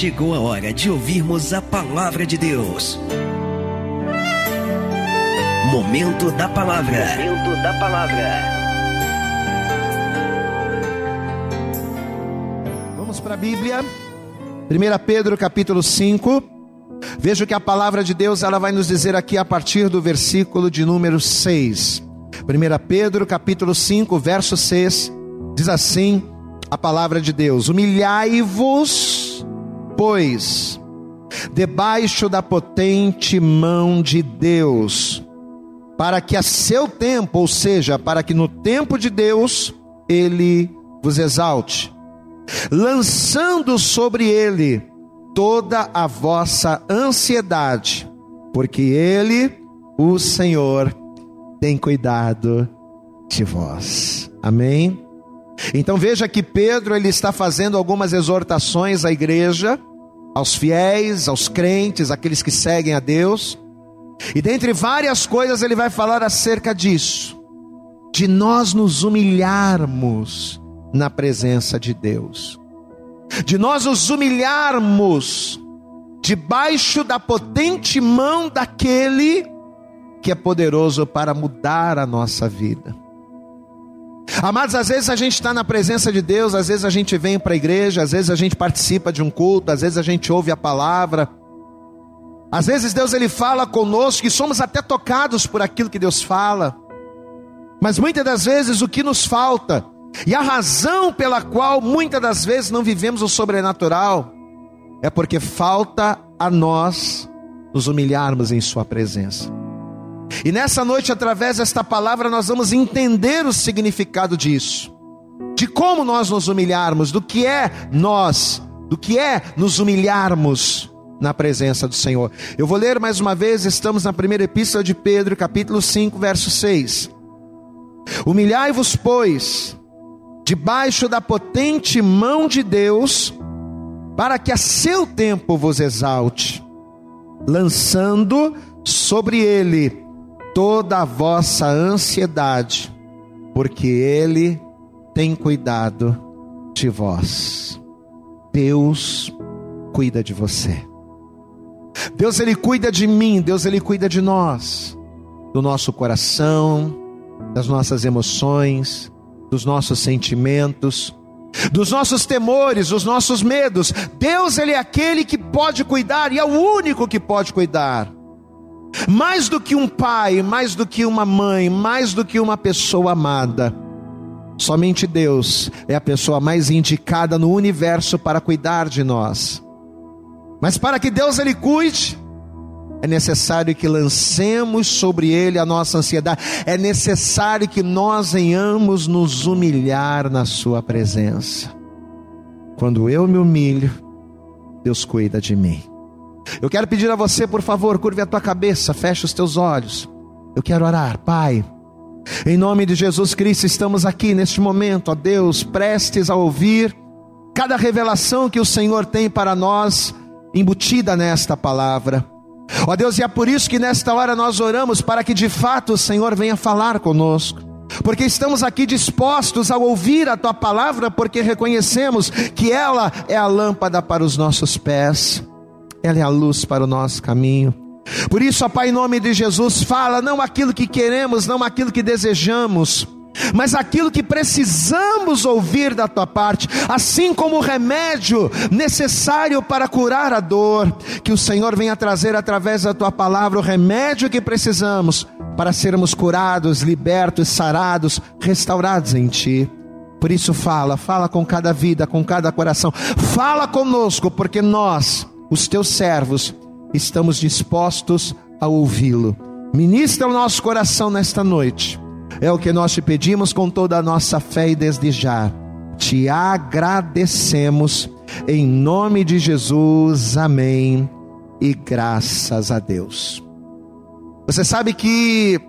chegou a hora de ouvirmos a palavra de Deus. Momento da palavra. Momento da palavra. Vamos para a Bíblia. 1 Pedro capítulo 5. Veja que a palavra de Deus ela vai nos dizer aqui a partir do versículo de número 6. 1 Pedro capítulo 5, verso 6, diz assim a palavra de Deus: Humilhai-vos, pois, debaixo da potente mão de Deus, para que a seu tempo, ou seja, para que no tempo de Deus, ele vos exalte, lançando sobre ele toda a vossa ansiedade, porque ele, o Senhor, tem cuidado de vós. Amém? Então veja que Pedro ele está fazendo algumas exortações à igreja, aos fiéis, aos crentes, aqueles que seguem a Deus. E dentre várias coisas ele vai falar acerca disso, de nós nos humilharmos na presença de Deus. De nós nos humilharmos debaixo da potente mão daquele que é poderoso para mudar a nossa vida. Amados, às vezes a gente está na presença de Deus, às vezes a gente vem para a igreja, às vezes a gente participa de um culto, às vezes a gente ouve a palavra. Às vezes Deus ele fala conosco e somos até tocados por aquilo que Deus fala. Mas muitas das vezes o que nos falta e a razão pela qual muitas das vezes não vivemos o sobrenatural é porque falta a nós nos humilharmos em Sua presença. E nessa noite, através desta palavra, nós vamos entender o significado disso, de como nós nos humilharmos, do que é nós, do que é nos humilharmos na presença do Senhor. Eu vou ler mais uma vez, estamos na primeira epístola de Pedro, capítulo 5, verso 6. Humilhai-vos, pois, debaixo da potente mão de Deus, para que a seu tempo vos exalte, lançando sobre ele toda a vossa ansiedade, porque Ele tem cuidado de vós. Deus cuida de você. Deus ele cuida de mim, Deus ele cuida de nós, do nosso coração, das nossas emoções, dos nossos sentimentos, dos nossos temores, dos nossos medos. Deus ele é aquele que pode cuidar e é o único que pode cuidar. Mais do que um pai, mais do que uma mãe, mais do que uma pessoa amada, somente Deus é a pessoa mais indicada no universo para cuidar de nós. Mas para que Deus ele cuide, é necessário que lancemos sobre ele a nossa ansiedade, é necessário que nós venhamos nos humilhar na sua presença. Quando eu me humilho, Deus cuida de mim. Eu quero pedir a você, por favor, curve a tua cabeça, feche os teus olhos. Eu quero orar, Pai. Em nome de Jesus Cristo, estamos aqui neste momento, ó Deus, prestes a ouvir cada revelação que o Senhor tem para nós, embutida nesta palavra. Ó Deus, e é por isso que nesta hora nós oramos para que de fato o Senhor venha falar conosco. Porque estamos aqui dispostos a ouvir a tua palavra, porque reconhecemos que ela é a lâmpada para os nossos pés ela é a luz para o nosso caminho. Por isso, ó Pai, em nome de Jesus, fala não aquilo que queremos, não aquilo que desejamos, mas aquilo que precisamos ouvir da tua parte, assim como o remédio necessário para curar a dor, que o Senhor venha trazer através da tua palavra o remédio que precisamos para sermos curados, libertos, sarados, restaurados em ti. Por isso, fala, fala com cada vida, com cada coração, fala conosco, porque nós os teus servos, estamos dispostos a ouvi-lo. Ministra o nosso coração nesta noite. É o que nós te pedimos com toda a nossa fé e desde já. Te agradecemos em nome de Jesus. Amém. E graças a Deus. Você sabe que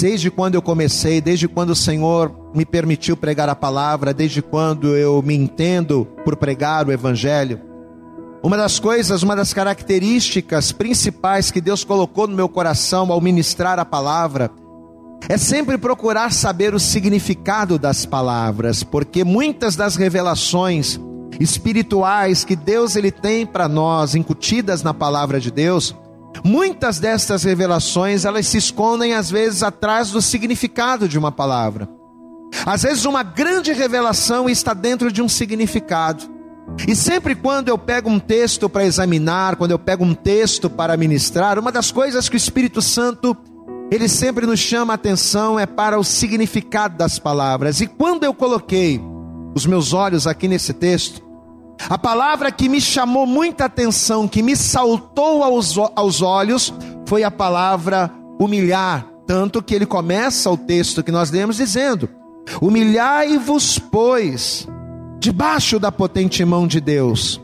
desde quando eu comecei, desde quando o Senhor me permitiu pregar a palavra, desde quando eu me entendo por pregar o evangelho, uma das coisas, uma das características principais que Deus colocou no meu coração ao ministrar a palavra é sempre procurar saber o significado das palavras, porque muitas das revelações espirituais que Deus ele tem para nós, incutidas na palavra de Deus, muitas destas revelações elas se escondem às vezes atrás do significado de uma palavra. Às vezes uma grande revelação está dentro de um significado. E sempre quando eu pego um texto para examinar, quando eu pego um texto para ministrar, uma das coisas que o Espírito Santo ele sempre nos chama a atenção é para o significado das palavras. E quando eu coloquei os meus olhos aqui nesse texto, a palavra que me chamou muita atenção, que me saltou aos, aos olhos, foi a palavra humilhar. Tanto que ele começa o texto que nós lemos dizendo: Humilhai-vos, pois, debaixo da potente mão de Deus,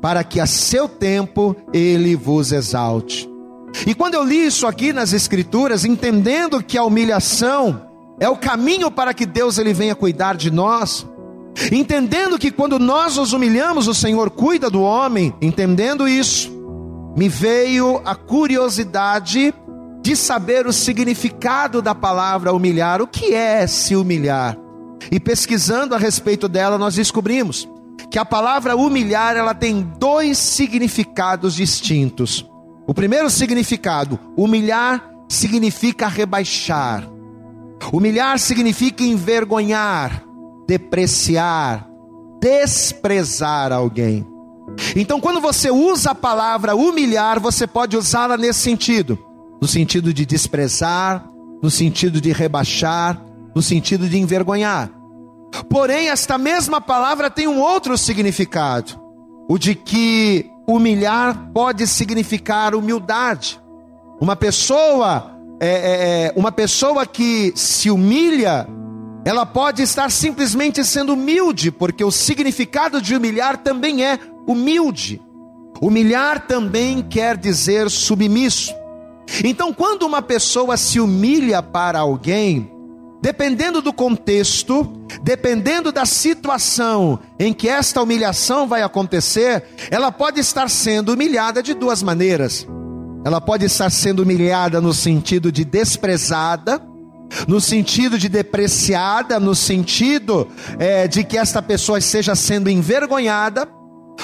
para que a seu tempo ele vos exalte. E quando eu li isso aqui nas Escrituras, entendendo que a humilhação é o caminho para que Deus ele venha cuidar de nós, entendendo que quando nós nos humilhamos, o Senhor cuida do homem, entendendo isso, me veio a curiosidade de saber o significado da palavra humilhar, o que é se humilhar. E pesquisando a respeito dela, nós descobrimos que a palavra humilhar, ela tem dois significados distintos. O primeiro significado, humilhar significa rebaixar. Humilhar significa envergonhar, depreciar, desprezar alguém. Então, quando você usa a palavra humilhar, você pode usá-la nesse sentido: no sentido de desprezar, no sentido de rebaixar, no sentido de envergonhar. Porém, esta mesma palavra tem um outro significado: o de que humilhar pode significar humildade. Uma pessoa, é, é, é, uma pessoa que se humilha, ela pode estar simplesmente sendo humilde, porque o significado de humilhar também é humilde. Humilhar também quer dizer submisso. Então, quando uma pessoa se humilha para alguém, Dependendo do contexto, dependendo da situação em que esta humilhação vai acontecer, ela pode estar sendo humilhada de duas maneiras. Ela pode estar sendo humilhada no sentido de desprezada, no sentido de depreciada, no sentido é, de que esta pessoa esteja sendo envergonhada,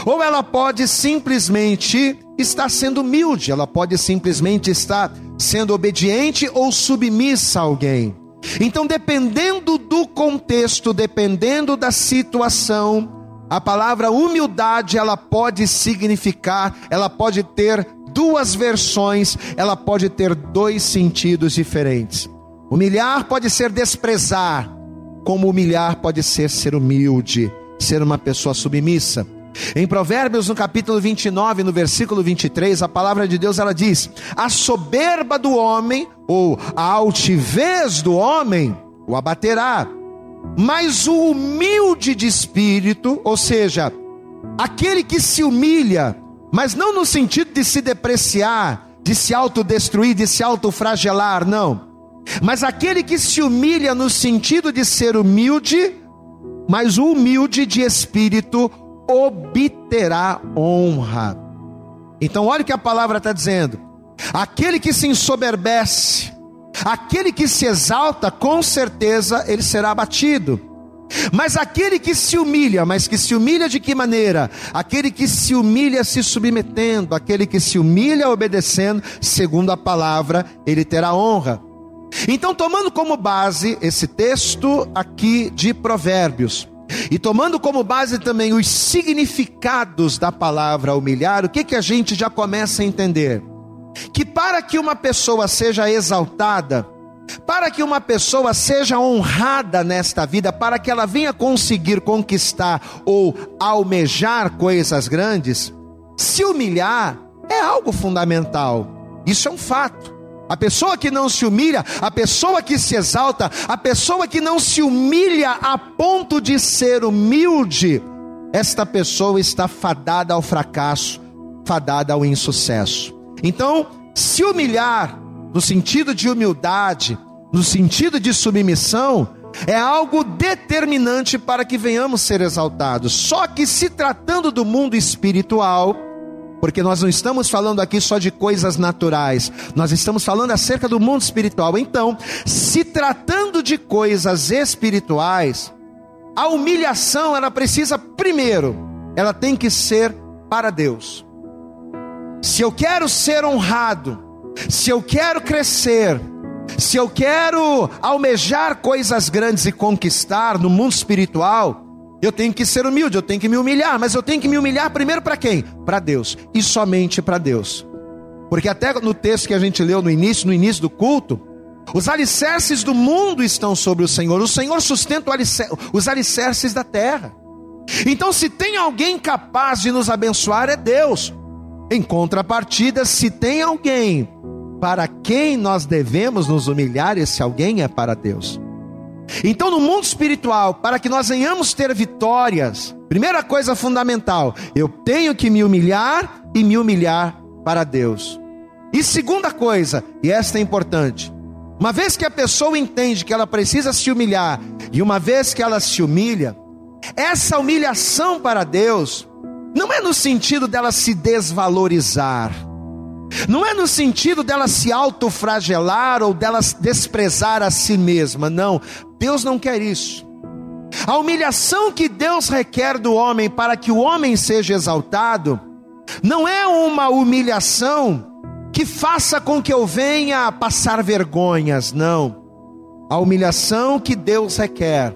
ou ela pode simplesmente estar sendo humilde, ela pode simplesmente estar sendo obediente ou submissa a alguém. Então, dependendo do contexto, dependendo da situação, a palavra humildade ela pode significar, ela pode ter duas versões, ela pode ter dois sentidos diferentes. Humilhar pode ser desprezar, como humilhar pode ser ser humilde, ser uma pessoa submissa. Em Provérbios, no capítulo 29, no versículo 23, a palavra de Deus ela diz: A soberba do homem, ou a altivez do homem, o abaterá, mas o humilde de espírito, ou seja, aquele que se humilha, mas não no sentido de se depreciar, de se autodestruir, de se autofragelar, não. Mas aquele que se humilha no sentido de ser humilde, mas o humilde de espírito obterá honra. Então, olha o que a palavra está dizendo: aquele que se ensoberbece, aquele que se exalta, com certeza ele será abatido. Mas aquele que se humilha, mas que se humilha de que maneira? Aquele que se humilha se submetendo, aquele que se humilha obedecendo, segundo a palavra, ele terá honra. Então, tomando como base esse texto aqui de Provérbios, e tomando como base também os significados da palavra humilhar, o que, que a gente já começa a entender? Que para que uma pessoa seja exaltada, para que uma pessoa seja honrada nesta vida, para que ela venha conseguir conquistar ou almejar coisas grandes, se humilhar é algo fundamental. Isso é um fato. A pessoa que não se humilha, a pessoa que se exalta, a pessoa que não se humilha a ponto de ser humilde, esta pessoa está fadada ao fracasso, fadada ao insucesso. Então, se humilhar, no sentido de humildade, no sentido de submissão, é algo determinante para que venhamos ser exaltados. Só que se tratando do mundo espiritual, porque nós não estamos falando aqui só de coisas naturais, nós estamos falando acerca do mundo espiritual. Então, se tratando de coisas espirituais, a humilhação ela precisa primeiro ela tem que ser para Deus. Se eu quero ser honrado, se eu quero crescer, se eu quero almejar coisas grandes e conquistar no mundo espiritual, eu tenho que ser humilde, eu tenho que me humilhar, mas eu tenho que me humilhar primeiro para quem? Para Deus e somente para Deus. Porque até no texto que a gente leu no início, no início do culto, os alicerces do mundo estão sobre o Senhor. O Senhor sustenta os alicerces da terra. Então, se tem alguém capaz de nos abençoar, é Deus. Em contrapartida, se tem alguém para quem nós devemos nos humilhar, esse alguém é para Deus. Então, no mundo espiritual, para que nós venhamos ter vitórias, primeira coisa fundamental, eu tenho que me humilhar e me humilhar para Deus. E segunda coisa, e esta é importante, uma vez que a pessoa entende que ela precisa se humilhar, e uma vez que ela se humilha, essa humilhação para Deus não é no sentido dela se desvalorizar, não é no sentido dela se autofragelar ou dela desprezar a si mesma, não. Deus não quer isso. A humilhação que Deus requer do homem para que o homem seja exaltado, não é uma humilhação que faça com que eu venha passar vergonhas, não. A humilhação que Deus requer,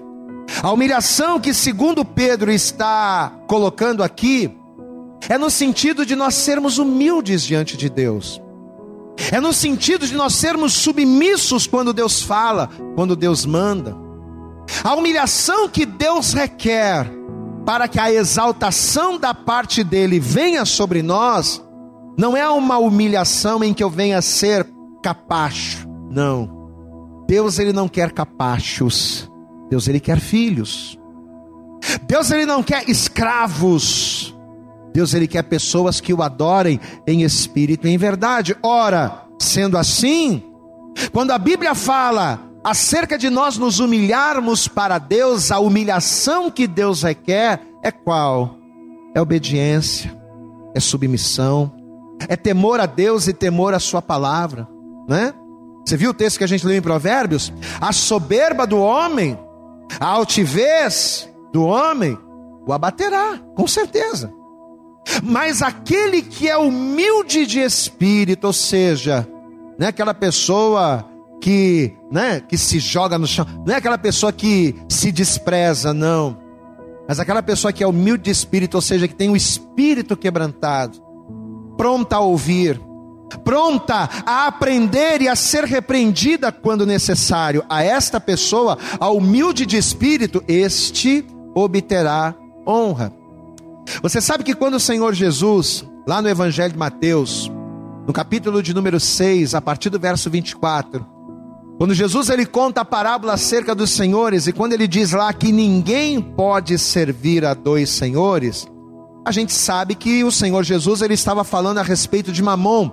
a humilhação que, segundo Pedro está colocando aqui, é no sentido de nós sermos humildes diante de Deus. É no sentido de nós sermos submissos quando Deus fala, quando Deus manda. A humilhação que Deus requer para que a exaltação da parte dele venha sobre nós não é uma humilhação em que eu venha ser capacho. Não. Deus ele não quer capachos. Deus ele quer filhos. Deus ele não quer escravos. Deus ele quer pessoas que o adorem em espírito e em verdade. Ora, sendo assim, quando a Bíblia fala acerca de nós nos humilharmos para Deus, a humilhação que Deus requer é qual? É obediência, é submissão, é temor a Deus e temor à Sua palavra, né? Você viu o texto que a gente leu em Provérbios? A soberba do homem, a altivez do homem, o abaterá, com certeza. Mas aquele que é humilde de espírito, ou seja, não é aquela pessoa que, né, que se joga no chão, não é aquela pessoa que se despreza, não. Mas aquela pessoa que é humilde de espírito, ou seja, que tem o espírito quebrantado, pronta a ouvir, pronta a aprender e a ser repreendida quando necessário. A esta pessoa, a humilde de espírito, este obterá honra. Você sabe que quando o Senhor Jesus, lá no Evangelho de Mateus, no capítulo de número 6, a partir do verso 24, quando Jesus ele conta a parábola acerca dos senhores e quando ele diz lá que ninguém pode servir a dois senhores, a gente sabe que o Senhor Jesus ele estava falando a respeito de mamon.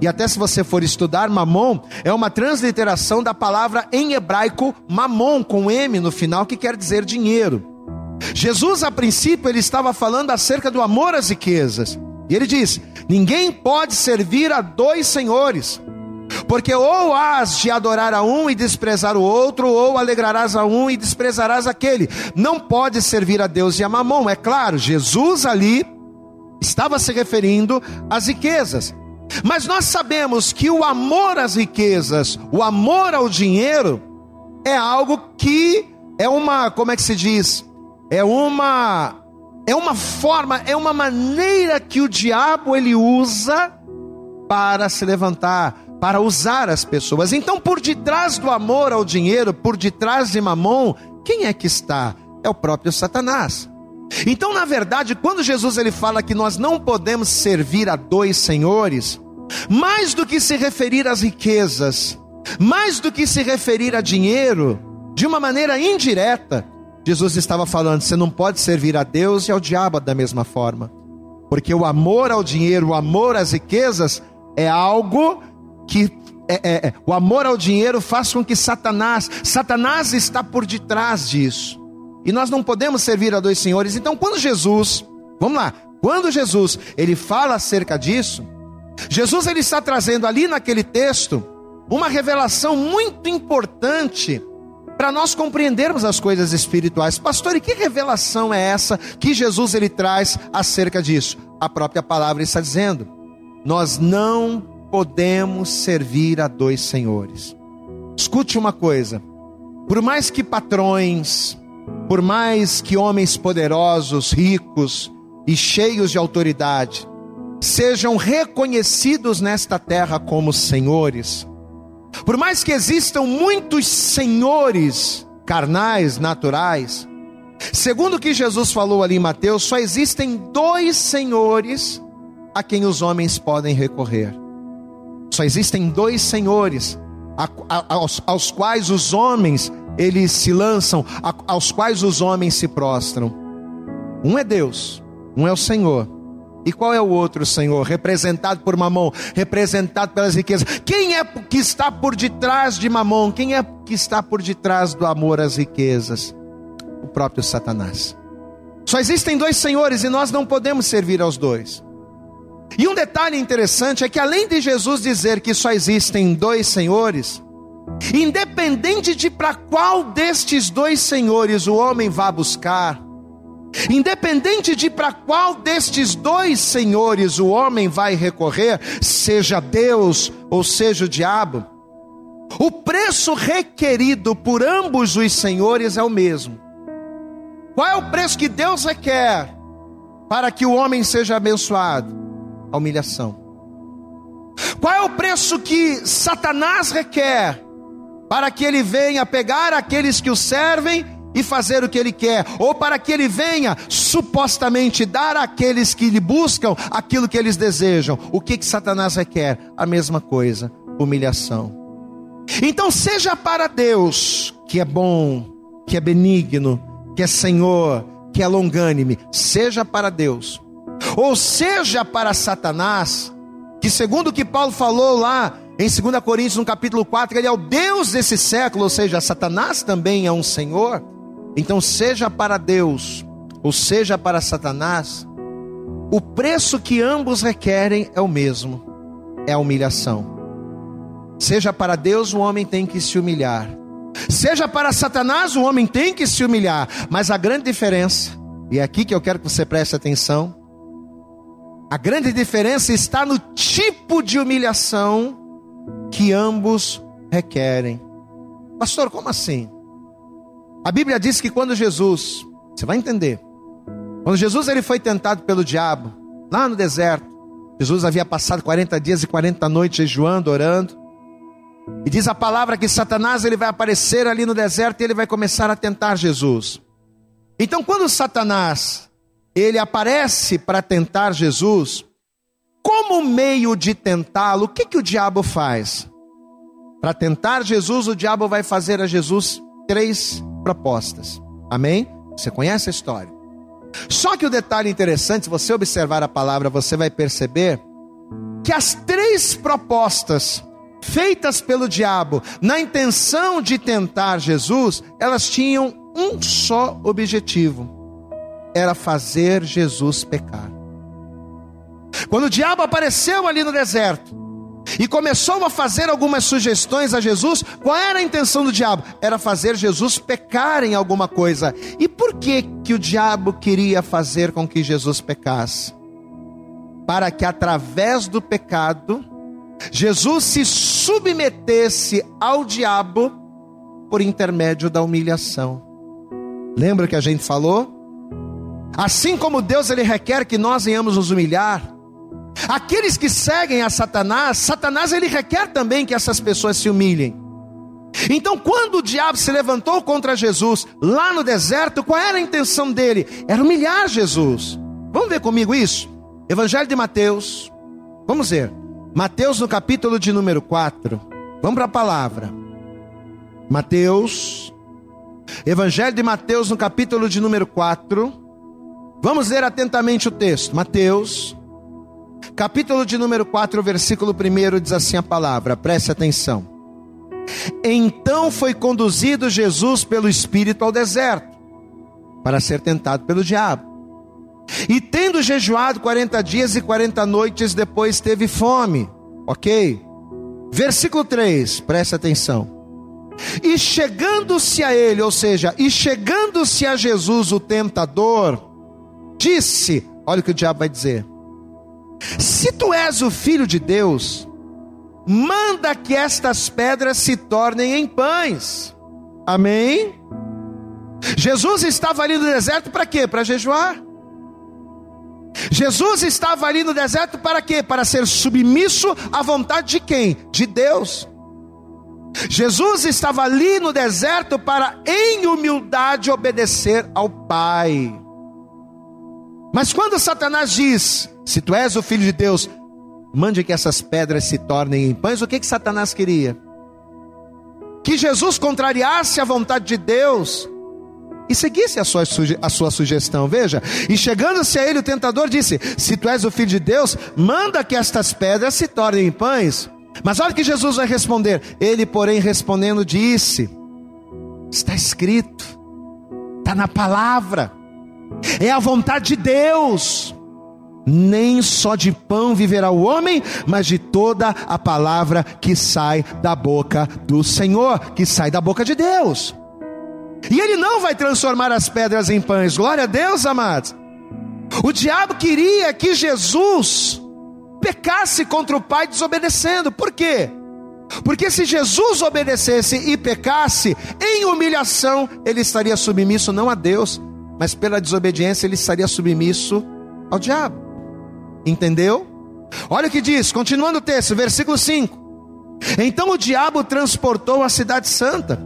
E até se você for estudar, mamon é uma transliteração da palavra em hebraico mamon, com M no final, que quer dizer dinheiro. Jesus, a princípio, ele estava falando acerca do amor às riquezas. E ele diz: Ninguém pode servir a dois senhores, porque ou has de adorar a um e desprezar o outro, ou alegrarás a um e desprezarás aquele. Não pode servir a Deus e a mamon. É claro, Jesus ali estava se referindo às riquezas. Mas nós sabemos que o amor às riquezas, o amor ao dinheiro, é algo que é uma, como é que se diz? É uma é uma forma, é uma maneira que o diabo ele usa para se levantar para usar as pessoas. Então, por detrás do amor ao dinheiro, por detrás de Mamon, quem é que está? É o próprio Satanás. Então, na verdade, quando Jesus ele fala que nós não podemos servir a dois senhores, mais do que se referir às riquezas, mais do que se referir a dinheiro, de uma maneira indireta, Jesus estava falando: você não pode servir a Deus e ao diabo da mesma forma, porque o amor ao dinheiro, o amor às riquezas, é algo que é, é, é, o amor ao dinheiro faz com que Satanás, Satanás está por detrás disso. E nós não podemos servir a dois senhores. Então, quando Jesus, vamos lá, quando Jesus ele fala acerca disso, Jesus ele está trazendo ali naquele texto uma revelação muito importante para nós compreendermos as coisas espirituais. Pastor, e que revelação é essa que Jesus ele traz acerca disso? A própria palavra está dizendo: nós não podemos servir a dois senhores. Escute uma coisa: por mais que patrões, por mais que homens poderosos, ricos e cheios de autoridade sejam reconhecidos nesta terra como senhores, por mais que existam muitos senhores carnais, naturais, segundo o que Jesus falou ali em Mateus, só existem dois senhores a quem os homens podem recorrer. Só existem dois senhores a, a, aos, aos, quais os homens eles se lançam, a, aos quais os homens se prostram. Um é Deus, um é o Senhor. E qual é o outro Senhor? Representado por Mamon, representado pelas riquezas. Quem é que está por detrás de Mamon? Quem é que está por detrás do amor às riquezas? O próprio Satanás. Só existem dois senhores e nós não podemos servir aos dois. E um detalhe interessante é que além de Jesus dizer que só existem dois senhores, independente de para qual destes dois senhores o homem vá buscar, Independente de para qual destes dois senhores o homem vai recorrer, seja Deus ou seja o diabo, o preço requerido por ambos os senhores é o mesmo. Qual é o preço que Deus requer para que o homem seja abençoado? A humilhação. Qual é o preço que Satanás requer para que ele venha pegar aqueles que o servem e fazer o que ele quer, ou para que ele venha supostamente dar àqueles que lhe buscam aquilo que eles desejam. O que que Satanás requer? A mesma coisa, humilhação. Então seja para Deus, que é bom, que é benigno, que é Senhor, que é longânime, seja para Deus. Ou seja para Satanás, que segundo o que Paulo falou lá em 2 Coríntios, no capítulo 4, ele é o Deus desse século, ou seja, Satanás também é um Senhor. Então, seja para Deus ou seja para Satanás, o preço que ambos requerem é o mesmo: é a humilhação. Seja para Deus, o homem tem que se humilhar. Seja para Satanás, o homem tem que se humilhar. Mas a grande diferença, e é aqui que eu quero que você preste atenção, a grande diferença está no tipo de humilhação que ambos requerem. Pastor, como assim? A Bíblia diz que quando Jesus, você vai entender, quando Jesus ele foi tentado pelo diabo, lá no deserto, Jesus havia passado 40 dias e 40 noites jejuando, orando. E diz a palavra que Satanás ele vai aparecer ali no deserto e ele vai começar a tentar Jesus. Então, quando Satanás ele aparece para tentar Jesus, como meio de tentá-lo, o que, que o diabo faz? Para tentar Jesus, o diabo vai fazer a Jesus três propostas. Amém? Você conhece a história. Só que o detalhe interessante, se você observar a palavra, você vai perceber que as três propostas feitas pelo diabo na intenção de tentar Jesus, elas tinham um só objetivo: era fazer Jesus pecar. Quando o diabo apareceu ali no deserto, e começou a fazer algumas sugestões a Jesus. Qual era a intenção do diabo? Era fazer Jesus pecar em alguma coisa. E por que que o diabo queria fazer com que Jesus pecasse? Para que através do pecado Jesus se submetesse ao diabo por intermédio da humilhação. Lembra que a gente falou? Assim como Deus ele requer que nós venhamos nos humilhar, Aqueles que seguem a Satanás, Satanás ele requer também que essas pessoas se humilhem. Então, quando o diabo se levantou contra Jesus lá no deserto, qual era a intenção dele? Era humilhar Jesus. Vamos ver comigo isso? Evangelho de Mateus. Vamos ver. Mateus no capítulo de número 4. Vamos para a palavra. Mateus. Evangelho de Mateus no capítulo de número 4. Vamos ler atentamente o texto. Mateus, Capítulo de número 4, versículo 1 diz assim a palavra, preste atenção. Então foi conduzido Jesus pelo Espírito ao deserto, para ser tentado pelo diabo. E tendo jejuado 40 dias e 40 noites, depois teve fome. Ok? Versículo 3, preste atenção. E chegando-se a ele, ou seja, e chegando-se a Jesus o tentador, disse: Olha o que o diabo vai dizer. Se tu és o filho de Deus, manda que estas pedras se tornem em pães. Amém? Jesus estava ali no deserto para quê? Para jejuar. Jesus estava ali no deserto para quê? Para ser submisso à vontade de quem? De Deus. Jesus estava ali no deserto para, em humildade, obedecer ao Pai. Mas quando Satanás diz: Se tu és o filho de Deus, mande que essas pedras se tornem em pães, o que, que Satanás queria? Que Jesus contrariasse a vontade de Deus e seguisse a sua, a sua sugestão. Veja, e chegando-se a ele, o tentador disse: Se tu és o filho de Deus, manda que estas pedras se tornem em pães. Mas olha que Jesus vai responder. Ele, porém, respondendo, disse: Está escrito, está na palavra, é a vontade de Deus. Nem só de pão viverá o homem, mas de toda a palavra que sai da boca do Senhor, que sai da boca de Deus. E ele não vai transformar as pedras em pães. Glória a Deus, amados. O diabo queria que Jesus pecasse contra o Pai desobedecendo. Por quê? Porque se Jesus obedecesse e pecasse, em humilhação, ele estaria submisso não a Deus, mas pela desobediência ele estaria submisso ao diabo. Entendeu? Olha o que diz, continuando o texto, versículo 5. Então o diabo transportou a cidade santa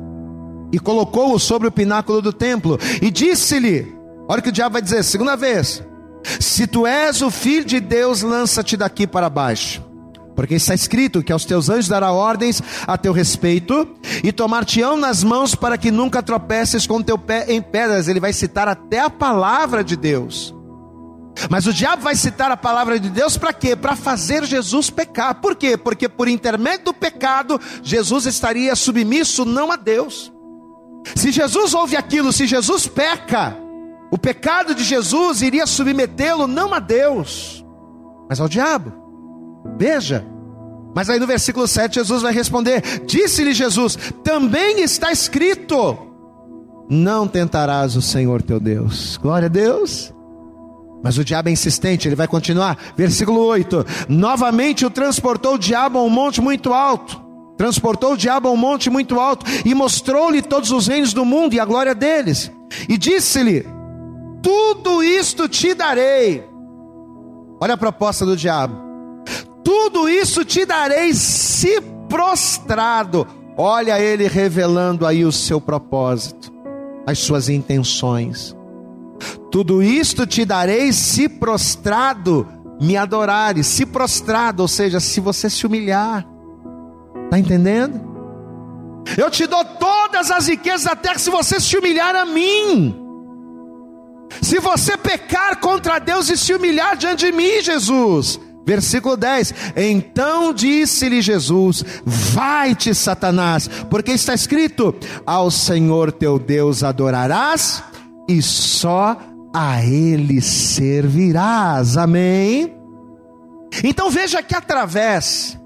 e colocou-o sobre o pináculo do templo e disse-lhe: Olha o que o diabo vai dizer, segunda vez: Se tu és o filho de Deus, lança-te daqui para baixo. Porque está escrito que aos teus anjos dará ordens a teu respeito e tomar-te-ão nas mãos para que nunca tropeces com teu pé em pedras. Ele vai citar até a palavra de Deus. Mas o diabo vai citar a palavra de Deus para quê? Para fazer Jesus pecar. Por quê? Porque por intermédio do pecado, Jesus estaria submisso não a Deus. Se Jesus ouve aquilo, se Jesus peca, o pecado de Jesus iria submetê-lo não a Deus, mas ao diabo. Veja, mas aí no versículo 7 Jesus vai responder: Disse-lhe Jesus: Também está escrito: Não tentarás o Senhor teu Deus. Glória a Deus. Mas o diabo é insistente, ele vai continuar. Versículo 8: Novamente o transportou o diabo a um monte muito alto Transportou o diabo a um monte muito alto e mostrou-lhe todos os reinos do mundo e a glória deles. E disse-lhe: Tudo isto te darei. Olha a proposta do diabo. Tudo isso te darei se prostrado. Olha ele revelando aí o seu propósito, as suas intenções. Tudo isto te darei se prostrado me adorares, se prostrado, ou seja, se você se humilhar. Está entendendo? Eu te dou todas as riquezas da terra se você se humilhar a mim. Se você pecar contra Deus e se humilhar diante de mim, Jesus. Versículo 10: Então disse-lhe Jesus: Vai-te, Satanás, porque está escrito: Ao Senhor teu Deus adorarás e só a Ele servirás. Amém? Então veja que através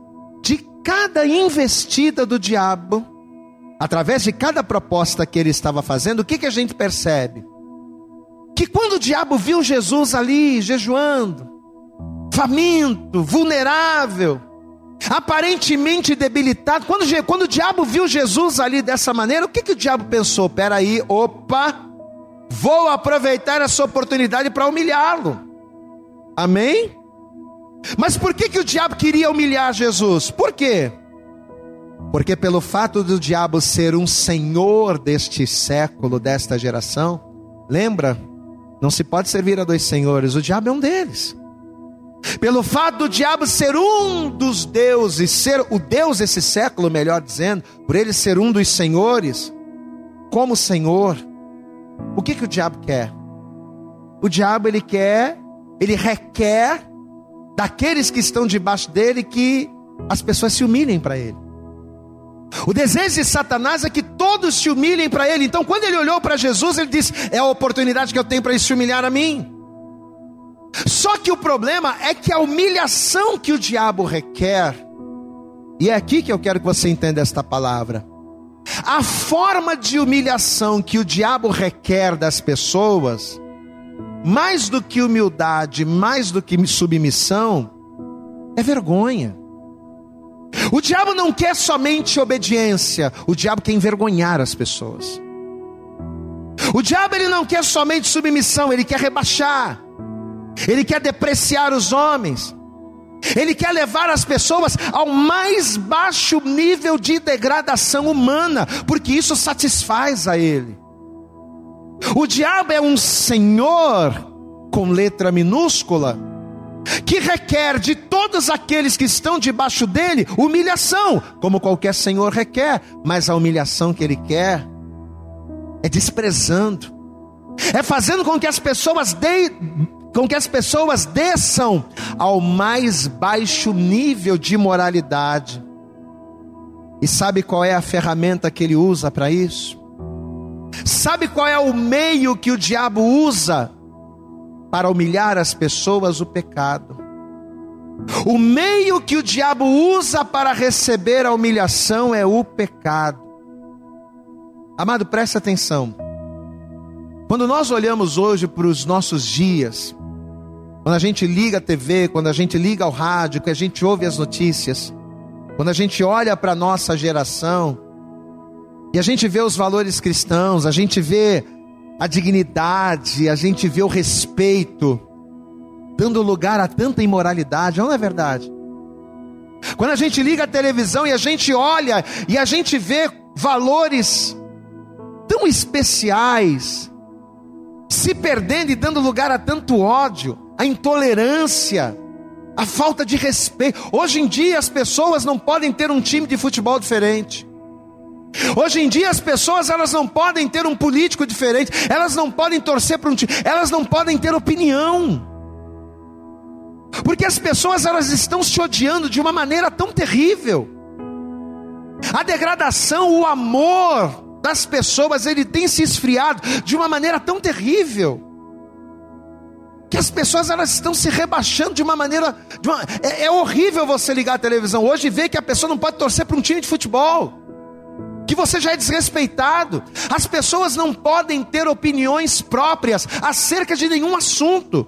cada investida do diabo, através de cada proposta que ele estava fazendo, o que, que a gente percebe? Que quando o diabo viu Jesus ali jejuando, faminto, vulnerável, aparentemente debilitado, quando, quando o diabo viu Jesus ali dessa maneira, o que, que o diabo pensou? Peraí, opa, vou aproveitar essa oportunidade para humilhá-lo. Amém? Mas por que, que o diabo queria humilhar Jesus? Por quê? Porque pelo fato do diabo ser um senhor deste século, desta geração, lembra? Não se pode servir a dois senhores, o diabo é um deles. Pelo fato do diabo ser um dos deuses, ser o Deus desse século, melhor dizendo, por ele ser um dos senhores, como senhor, o que que o diabo quer? O diabo ele quer, ele requer daqueles que estão debaixo dele que as pessoas se humilhem para ele. O desejo de Satanás é que todos se humilhem para ele. Então, quando ele olhou para Jesus, ele disse: É a oportunidade que eu tenho para ele se humilhar a mim. Só que o problema é que a humilhação que o diabo requer, e é aqui que eu quero que você entenda esta palavra, A forma de humilhação que o diabo requer das pessoas, mais do que humildade, mais do que submissão, é vergonha. O diabo não quer somente obediência, o diabo quer envergonhar as pessoas. O diabo ele não quer somente submissão, ele quer rebaixar. Ele quer depreciar os homens. Ele quer levar as pessoas ao mais baixo nível de degradação humana, porque isso satisfaz a ele. O diabo é um senhor com letra minúscula que requer de todos aqueles que estão debaixo dele humilhação, como qualquer senhor requer, mas a humilhação que ele quer é desprezando, é fazendo com que as pessoas de, com que as pessoas desçam ao mais baixo nível de moralidade. E sabe qual é a ferramenta que ele usa para isso? Sabe qual é o meio que o diabo usa para humilhar as pessoas? O pecado. O meio que o diabo usa para receber a humilhação é o pecado. Amado, preste atenção. Quando nós olhamos hoje para os nossos dias, quando a gente liga a TV, quando a gente liga ao rádio, que a gente ouve as notícias, quando a gente olha para a nossa geração, e a gente vê os valores cristãos, a gente vê a dignidade, a gente vê o respeito, dando lugar a tanta imoralidade, não é verdade? Quando a gente liga a televisão e a gente olha e a gente vê valores tão especiais se perdendo e dando lugar a tanto ódio, a intolerância, a falta de respeito. Hoje em dia as pessoas não podem ter um time de futebol diferente. Hoje em dia as pessoas elas não podem ter um político diferente, elas não podem torcer para um time, elas não podem ter opinião. Porque as pessoas elas estão se odiando de uma maneira tão terrível. A degradação, o amor das pessoas, ele tem se esfriado de uma maneira tão terrível que as pessoas elas estão se rebaixando de uma maneira. De uma, é, é, horrível você ligar a televisão hoje e ver que a pessoa não pode torcer para um time de futebol, que você já é desrespeitado. As pessoas não podem ter opiniões próprias acerca de nenhum assunto.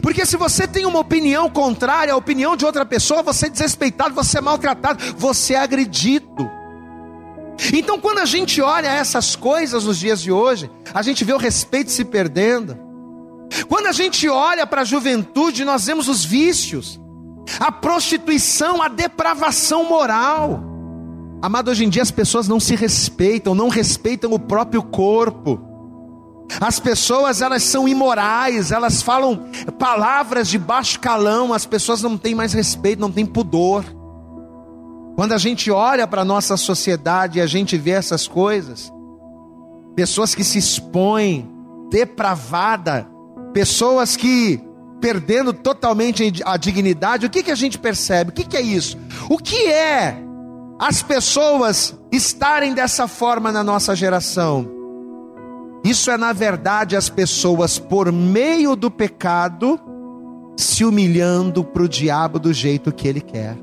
Porque se você tem uma opinião contrária à opinião de outra pessoa, você é desrespeitado, você é maltratado, você é agredido. Então, quando a gente olha essas coisas nos dias de hoje, a gente vê o respeito se perdendo, quando a gente olha para a juventude, nós vemos os vícios, a prostituição, a depravação moral. Amado, hoje em dia as pessoas não se respeitam, não respeitam o próprio corpo. As pessoas elas são imorais, elas falam palavras de baixo calão, as pessoas não têm mais respeito, não têm pudor. Quando a gente olha para a nossa sociedade e a gente vê essas coisas, pessoas que se expõem depravada, pessoas que perdendo totalmente a dignidade, o que, que a gente percebe? O que, que é isso? O que é as pessoas estarem dessa forma na nossa geração? Isso é, na verdade, as pessoas, por meio do pecado, se humilhando para o diabo do jeito que ele quer.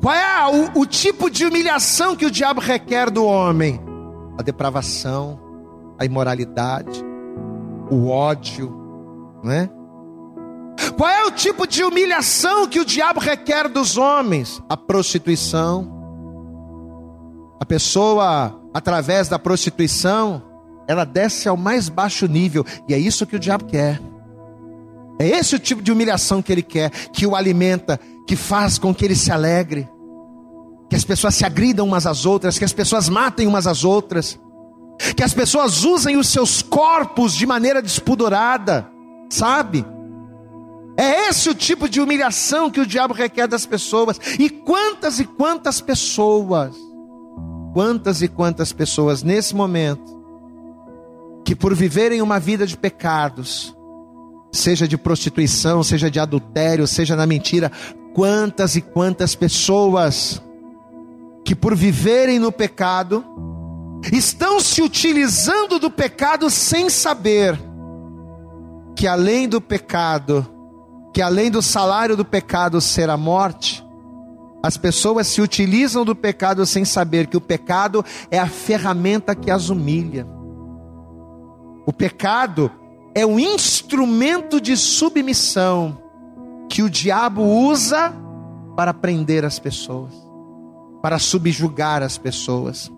Qual é o, o tipo de humilhação que o diabo requer do homem? A depravação, a imoralidade, o ódio, né? Qual é o tipo de humilhação que o diabo requer dos homens? A prostituição. A pessoa, através da prostituição, ela desce ao mais baixo nível, e é isso que o diabo quer. É esse o tipo de humilhação que ele quer, que o alimenta, que faz com que ele se alegre, que as pessoas se agridam umas às outras, que as pessoas matem umas às outras que as pessoas usem os seus corpos de maneira despudorada, sabe? É esse o tipo de humilhação que o diabo requer das pessoas. E quantas e quantas pessoas, quantas e quantas pessoas nesse momento, que por viverem uma vida de pecados, seja de prostituição, seja de adultério, seja na mentira, quantas e quantas pessoas que por viverem no pecado, estão se utilizando do pecado sem saber que além do pecado, que além do salário do pecado ser a morte, as pessoas se utilizam do pecado sem saber que o pecado é a ferramenta que as humilha. O pecado é o instrumento de submissão que o diabo usa para prender as pessoas, para subjugar as pessoas.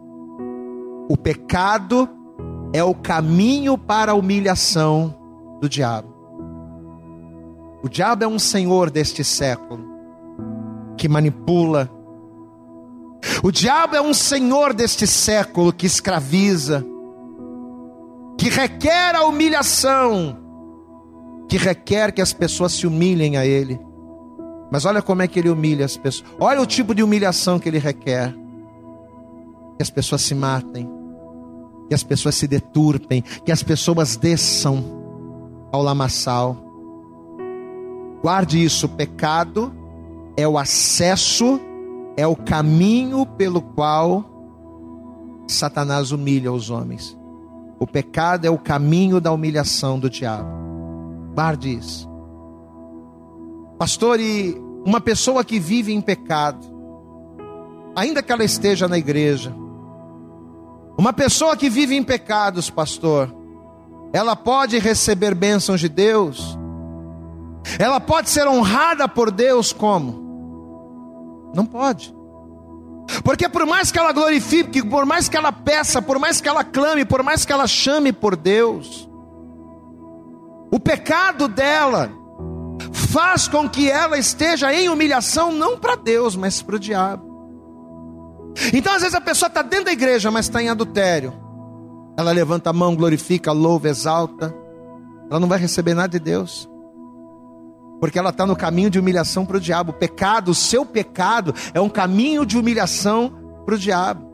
O pecado é o caminho para a humilhação do diabo. O diabo é um senhor deste século que manipula. O diabo é um senhor deste século que escraviza, que requer a humilhação, que requer que as pessoas se humilhem a ele. Mas olha como é que ele humilha as pessoas. Olha o tipo de humilhação que ele requer. Que as pessoas se matem, que as pessoas se deturpem, que as pessoas desçam ao lamaçal. Guarde isso: o pecado é o acesso, é o caminho pelo qual Satanás humilha os homens. O pecado é o caminho da humilhação do diabo. Guarde isso. Pastor, e uma pessoa que vive em pecado, ainda que ela esteja na igreja, uma pessoa que vive em pecados, pastor, ela pode receber bênçãos de Deus? Ela pode ser honrada por Deus como? Não pode. Porque por mais que ela glorifique, por mais que ela peça, por mais que ela clame, por mais que ela chame por Deus, o pecado dela faz com que ela esteja em humilhação não para Deus, mas para o diabo. Então, às vezes, a pessoa está dentro da igreja, mas está em adultério. Ela levanta a mão, glorifica, louva, exalta. Ela não vai receber nada de Deus. Porque ela está no caminho de humilhação para o diabo. O pecado, o seu pecado, é um caminho de humilhação para o diabo.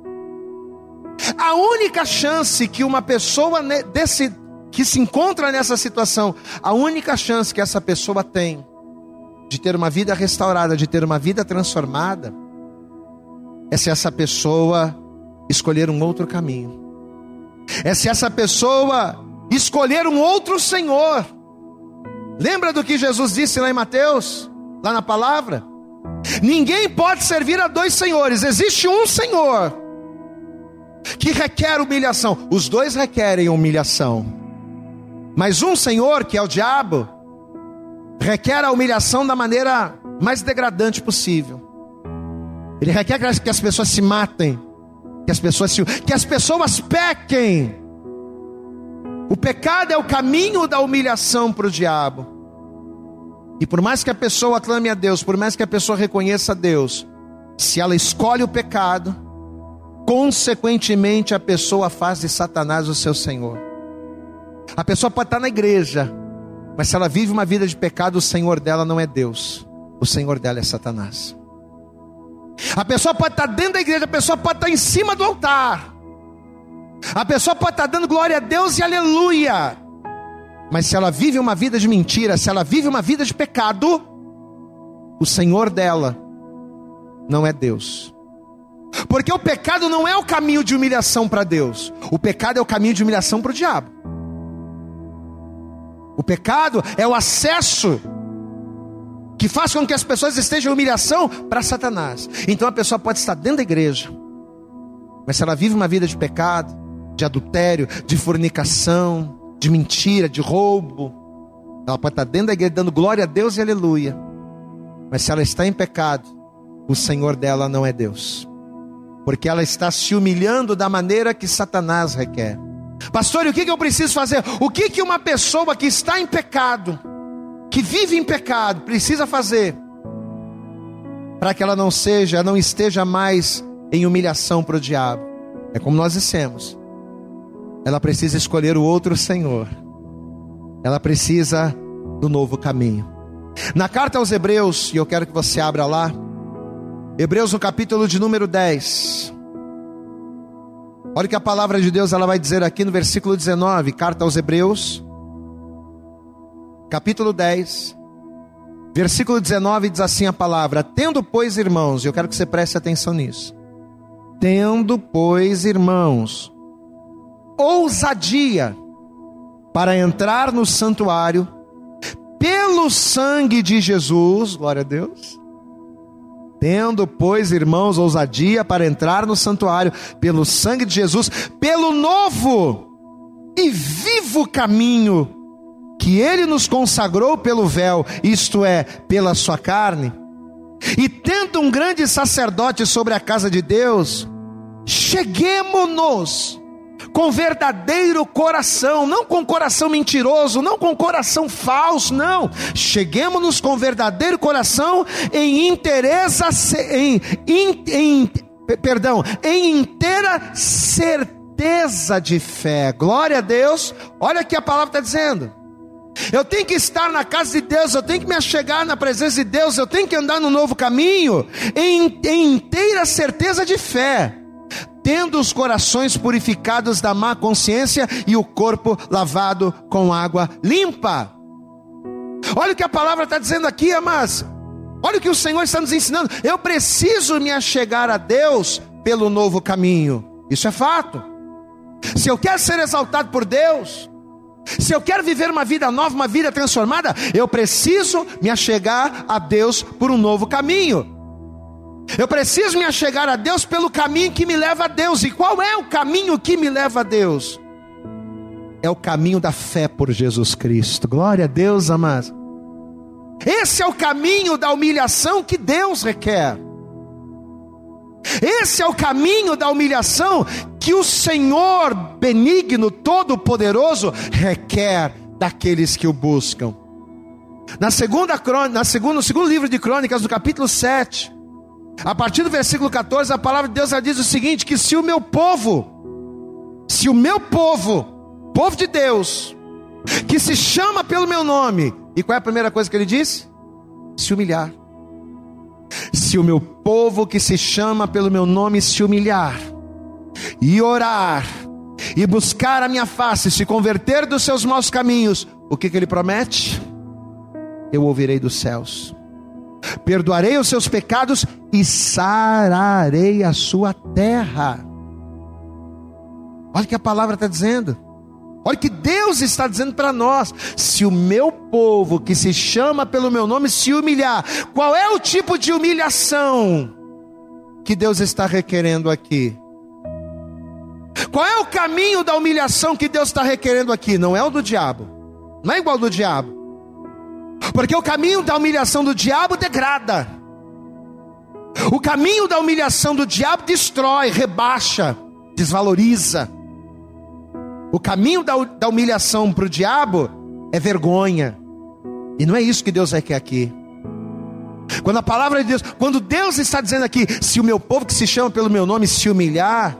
A única chance que uma pessoa desse, que se encontra nessa situação, a única chance que essa pessoa tem de ter uma vida restaurada, de ter uma vida transformada, é se essa pessoa escolher um outro caminho, é se essa pessoa escolher um outro Senhor. Lembra do que Jesus disse lá em Mateus, lá na palavra? Ninguém pode servir a dois senhores, existe um Senhor que requer humilhação. Os dois requerem humilhação, mas um Senhor, que é o diabo, requer a humilhação da maneira mais degradante possível. Ele requer que as pessoas se matem, que as pessoas se, que as pessoas pequem. O pecado é o caminho da humilhação para o diabo. E por mais que a pessoa clame a Deus, por mais que a pessoa reconheça a Deus, se ela escolhe o pecado, consequentemente a pessoa faz de Satanás o seu Senhor. A pessoa pode estar na igreja, mas se ela vive uma vida de pecado, o Senhor dela não é Deus, o Senhor dela é Satanás. A pessoa pode estar dentro da igreja, a pessoa pode estar em cima do altar. A pessoa pode estar dando glória a Deus e aleluia. Mas se ela vive uma vida de mentira, se ela vive uma vida de pecado, o Senhor dela não é Deus. Porque o pecado não é o caminho de humilhação para Deus, o pecado é o caminho de humilhação para o diabo. O pecado é o acesso que faz com que as pessoas estejam em humilhação para Satanás. Então a pessoa pode estar dentro da igreja, mas se ela vive uma vida de pecado, de adultério, de fornicação, de mentira, de roubo, ela pode estar dentro da igreja dando glória a Deus e aleluia. Mas se ela está em pecado, o Senhor dela não é Deus. Porque ela está se humilhando da maneira que Satanás requer. Pastor, e o que eu preciso fazer? O que, uma pessoa que está em pecado, que vive em pecado precisa fazer para que ela não seja, não esteja mais em humilhação para o diabo. É como nós dissemos. Ela precisa escolher o outro Senhor. Ela precisa do novo caminho. Na carta aos Hebreus, e eu quero que você abra lá, Hebreus no capítulo de número 10. Olha que a palavra de Deus ela vai dizer aqui no versículo 19, carta aos Hebreus, capítulo 10, versículo 19 diz assim a palavra: Tendo, pois, irmãos, eu quero que você preste atenção nisso. Tendo, pois, irmãos, ousadia para entrar no santuário pelo sangue de Jesus, glória a Deus, Tendo, pois, irmãos, ousadia para entrar no santuário pelo sangue de Jesus, pelo novo e vivo caminho que ele nos consagrou pelo véu, isto é, pela sua carne. E tendo um grande sacerdote sobre a casa de Deus, cheguemos-nos com verdadeiro coração, não com coração mentiroso, não com coração falso, não. Cheguemos-nos com verdadeiro coração em interesse, em, em, em, perdão, em inteira certeza de fé. Glória a Deus. Olha o que a palavra está dizendo. Eu tenho que estar na casa de Deus, eu tenho que me achegar na presença de Deus, eu tenho que andar no novo caminho, em, em inteira certeza de fé tendo os corações purificados da má consciência e o corpo lavado com água limpa. Olha o que a palavra está dizendo aqui, amados. Olha o que o Senhor está nos ensinando. Eu preciso me achegar a Deus pelo novo caminho. Isso é fato. Se eu quero ser exaltado por Deus, se eu quero viver uma vida nova, uma vida transformada, eu preciso me achegar a Deus por um novo caminho. Eu preciso me achegar a Deus pelo caminho que me leva a Deus. E qual é o caminho que me leva a Deus? É o caminho da fé por Jesus Cristo. Glória a Deus, amados. Esse é o caminho da humilhação que Deus requer. Esse é o caminho da humilhação que o Senhor benigno, todo-poderoso, requer daqueles que o buscam. Na segunda na segunda, no segundo livro de Crônicas, no capítulo 7, a partir do versículo 14, a palavra de Deus já diz o seguinte: que se o meu povo, se o meu povo, povo de Deus, que se chama pelo meu nome, e qual é a primeira coisa que ele diz? Se humilhar. Se o meu povo que se chama pelo meu nome se humilhar e orar e buscar a minha face, se converter dos seus maus caminhos, o que, que ele promete? Eu ouvirei dos céus perdoarei os seus pecados e sararei a sua terra. Olha o que a palavra está dizendo. Olha que Deus está dizendo para nós. Se o meu povo, que se chama pelo meu nome, se humilhar, qual é o tipo de humilhação que Deus está requerendo aqui? Qual é o caminho da humilhação que Deus está requerendo aqui? Não é o do diabo, não é igual do diabo. Porque o caminho da humilhação do diabo degrada. O caminho da humilhação do diabo destrói, rebaixa, desvaloriza. O caminho da, da humilhação para o diabo é vergonha. E não é isso que Deus requer aqui. Quando a palavra de Deus, quando Deus está dizendo aqui, se o meu povo que se chama pelo meu nome se humilhar,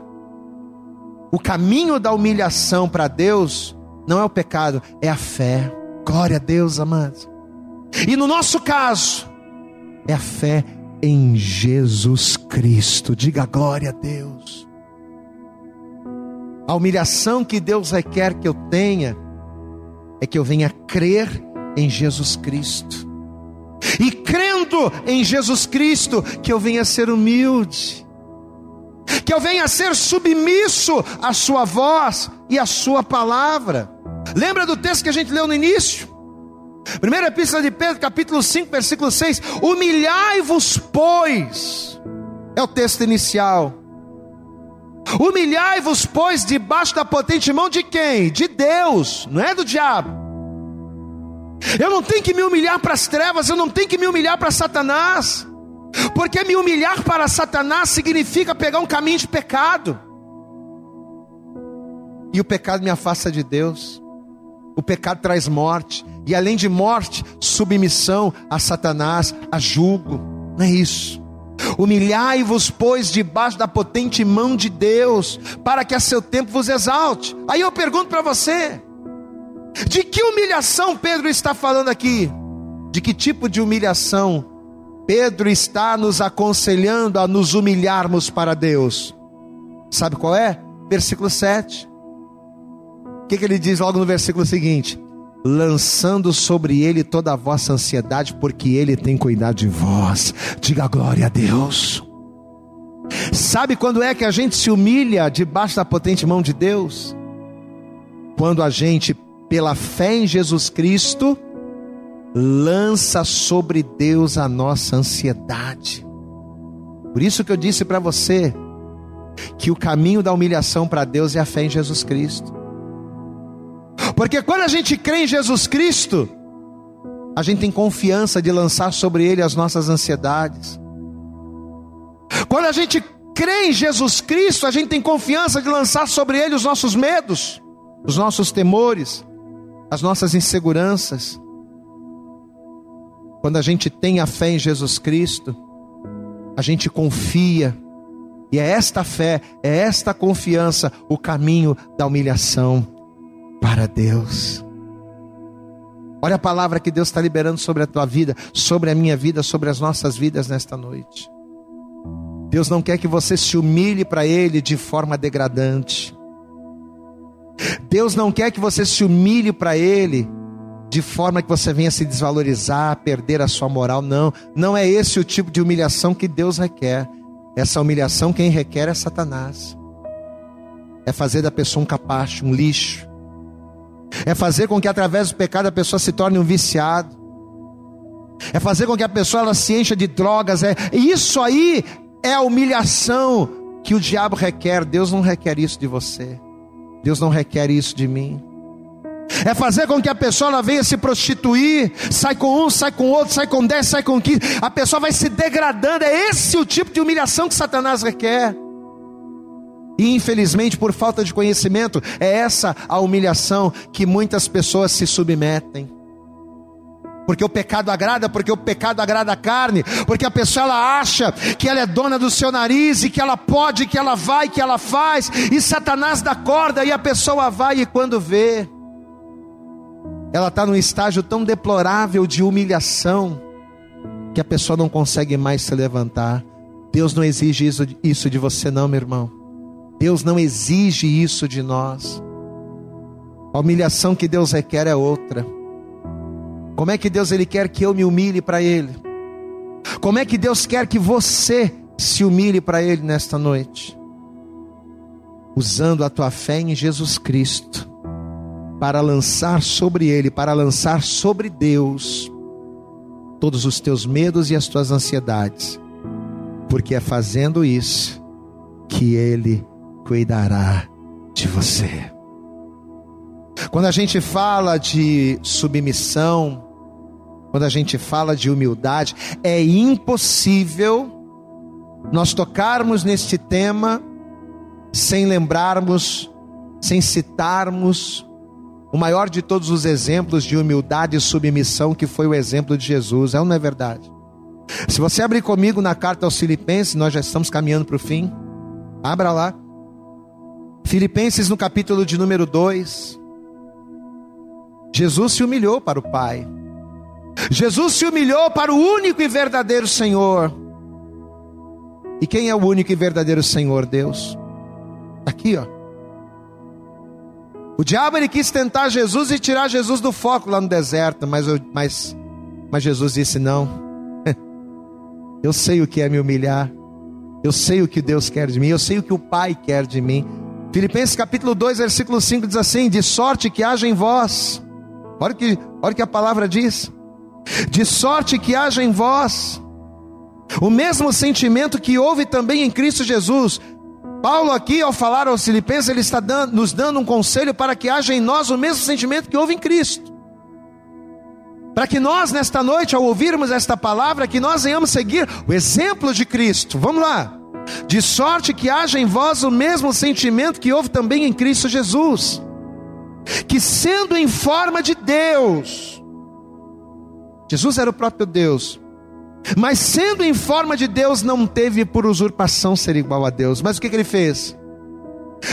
o caminho da humilhação para Deus não é o pecado, é a fé. Glória a Deus, amados. E no nosso caso, é a fé em Jesus Cristo. Diga glória a Deus. A humilhação que Deus requer que eu tenha é que eu venha crer em Jesus Cristo. E crendo em Jesus Cristo, que eu venha ser humilde, que eu venha ser submisso à Sua voz e à Sua palavra. Lembra do texto que a gente leu no início? Primeira epístola de Pedro, capítulo 5, versículo 6: Humilhai-vos, pois, é o texto inicial. Humilhai-vos, pois, debaixo da potente mão de quem? De Deus, não é do diabo. Eu não tenho que me humilhar para as trevas, eu não tenho que me humilhar para Satanás, porque me humilhar para Satanás significa pegar um caminho de pecado, e o pecado me afasta de Deus. O pecado traz morte, e além de morte, submissão a Satanás, a julgo. Não é isso. Humilhai-vos, pois, debaixo da potente mão de Deus, para que a seu tempo vos exalte. Aí eu pergunto para você: de que humilhação Pedro está falando aqui? De que tipo de humilhação Pedro está nos aconselhando a nos humilharmos para Deus? Sabe qual é? Versículo 7. O que, que ele diz logo no versículo seguinte? Lançando sobre ele toda a vossa ansiedade, porque ele tem cuidado de vós. Diga glória a Deus. Sabe quando é que a gente se humilha debaixo da potente mão de Deus? Quando a gente, pela fé em Jesus Cristo, lança sobre Deus a nossa ansiedade. Por isso que eu disse para você que o caminho da humilhação para Deus é a fé em Jesus Cristo. Porque quando a gente crê em Jesus Cristo, a gente tem confiança de lançar sobre Ele as nossas ansiedades. Quando a gente crê em Jesus Cristo, a gente tem confiança de lançar sobre Ele os nossos medos, os nossos temores, as nossas inseguranças. Quando a gente tem a fé em Jesus Cristo, a gente confia, e é esta fé, é esta confiança o caminho da humilhação para Deus. Olha a palavra que Deus está liberando sobre a tua vida, sobre a minha vida, sobre as nossas vidas nesta noite. Deus não quer que você se humilhe para Ele de forma degradante. Deus não quer que você se humilhe para Ele de forma que você venha se desvalorizar, perder a sua moral. Não, não é esse o tipo de humilhação que Deus requer. Essa humilhação quem requer é Satanás. É fazer da pessoa um capacho, um lixo. É fazer com que através do pecado a pessoa se torne um viciado. É fazer com que a pessoa ela se encha de drogas. É isso aí é a humilhação que o diabo requer. Deus não requer isso de você. Deus não requer isso de mim. É fazer com que a pessoa ela venha se prostituir, sai com um, sai com outro, sai com dez, sai com quinze. A pessoa vai se degradando. É esse o tipo de humilhação que Satanás requer. E infelizmente, por falta de conhecimento, é essa a humilhação que muitas pessoas se submetem. Porque o pecado agrada, porque o pecado agrada a carne, porque a pessoa ela acha que ela é dona do seu nariz e que ela pode, que ela vai, que ela faz, e Satanás dá corda e a pessoa vai e quando vê, ela está num estágio tão deplorável de humilhação que a pessoa não consegue mais se levantar. Deus não exige isso, isso de você, não, meu irmão. Deus não exige isso de nós. A humilhação que Deus requer é outra. Como é que Deus ele quer que eu me humilhe para ele? Como é que Deus quer que você se humilhe para ele nesta noite? Usando a tua fé em Jesus Cristo para lançar sobre ele, para lançar sobre Deus todos os teus medos e as tuas ansiedades. Porque é fazendo isso que ele cuidará de você. Quando a gente fala de submissão, quando a gente fala de humildade, é impossível nós tocarmos neste tema sem lembrarmos, sem citarmos o maior de todos os exemplos de humildade e submissão, que foi o exemplo de Jesus. É ou não é verdade? Se você abrir comigo na carta aos Filipenses, nós já estamos caminhando para o fim. Abra lá. Filipenses no capítulo de número 2. Jesus se humilhou para o Pai. Jesus se humilhou para o único e verdadeiro Senhor. E quem é o único e verdadeiro Senhor? Deus. Aqui, ó. O diabo ele quis tentar Jesus e tirar Jesus do foco lá no deserto, mas, mas, mas Jesus disse: Não, eu sei o que é me humilhar, eu sei o que Deus quer de mim, eu sei o que o Pai quer de mim. Filipenses capítulo 2, versículo 5 diz assim: De sorte que haja em vós, olha que, olha que a palavra diz, de sorte que haja em vós o mesmo sentimento que houve também em Cristo Jesus. Paulo, aqui, ao falar aos Filipenses, ele está dando, nos dando um conselho para que haja em nós o mesmo sentimento que houve em Cristo. Para que nós, nesta noite, ao ouvirmos esta palavra, que nós venhamos seguir o exemplo de Cristo. Vamos lá. De sorte que haja em vós o mesmo sentimento que houve também em Cristo Jesus. Que sendo em forma de Deus, Jesus era o próprio Deus. Mas sendo em forma de Deus, não teve por usurpação ser igual a Deus. Mas o que, que ele fez?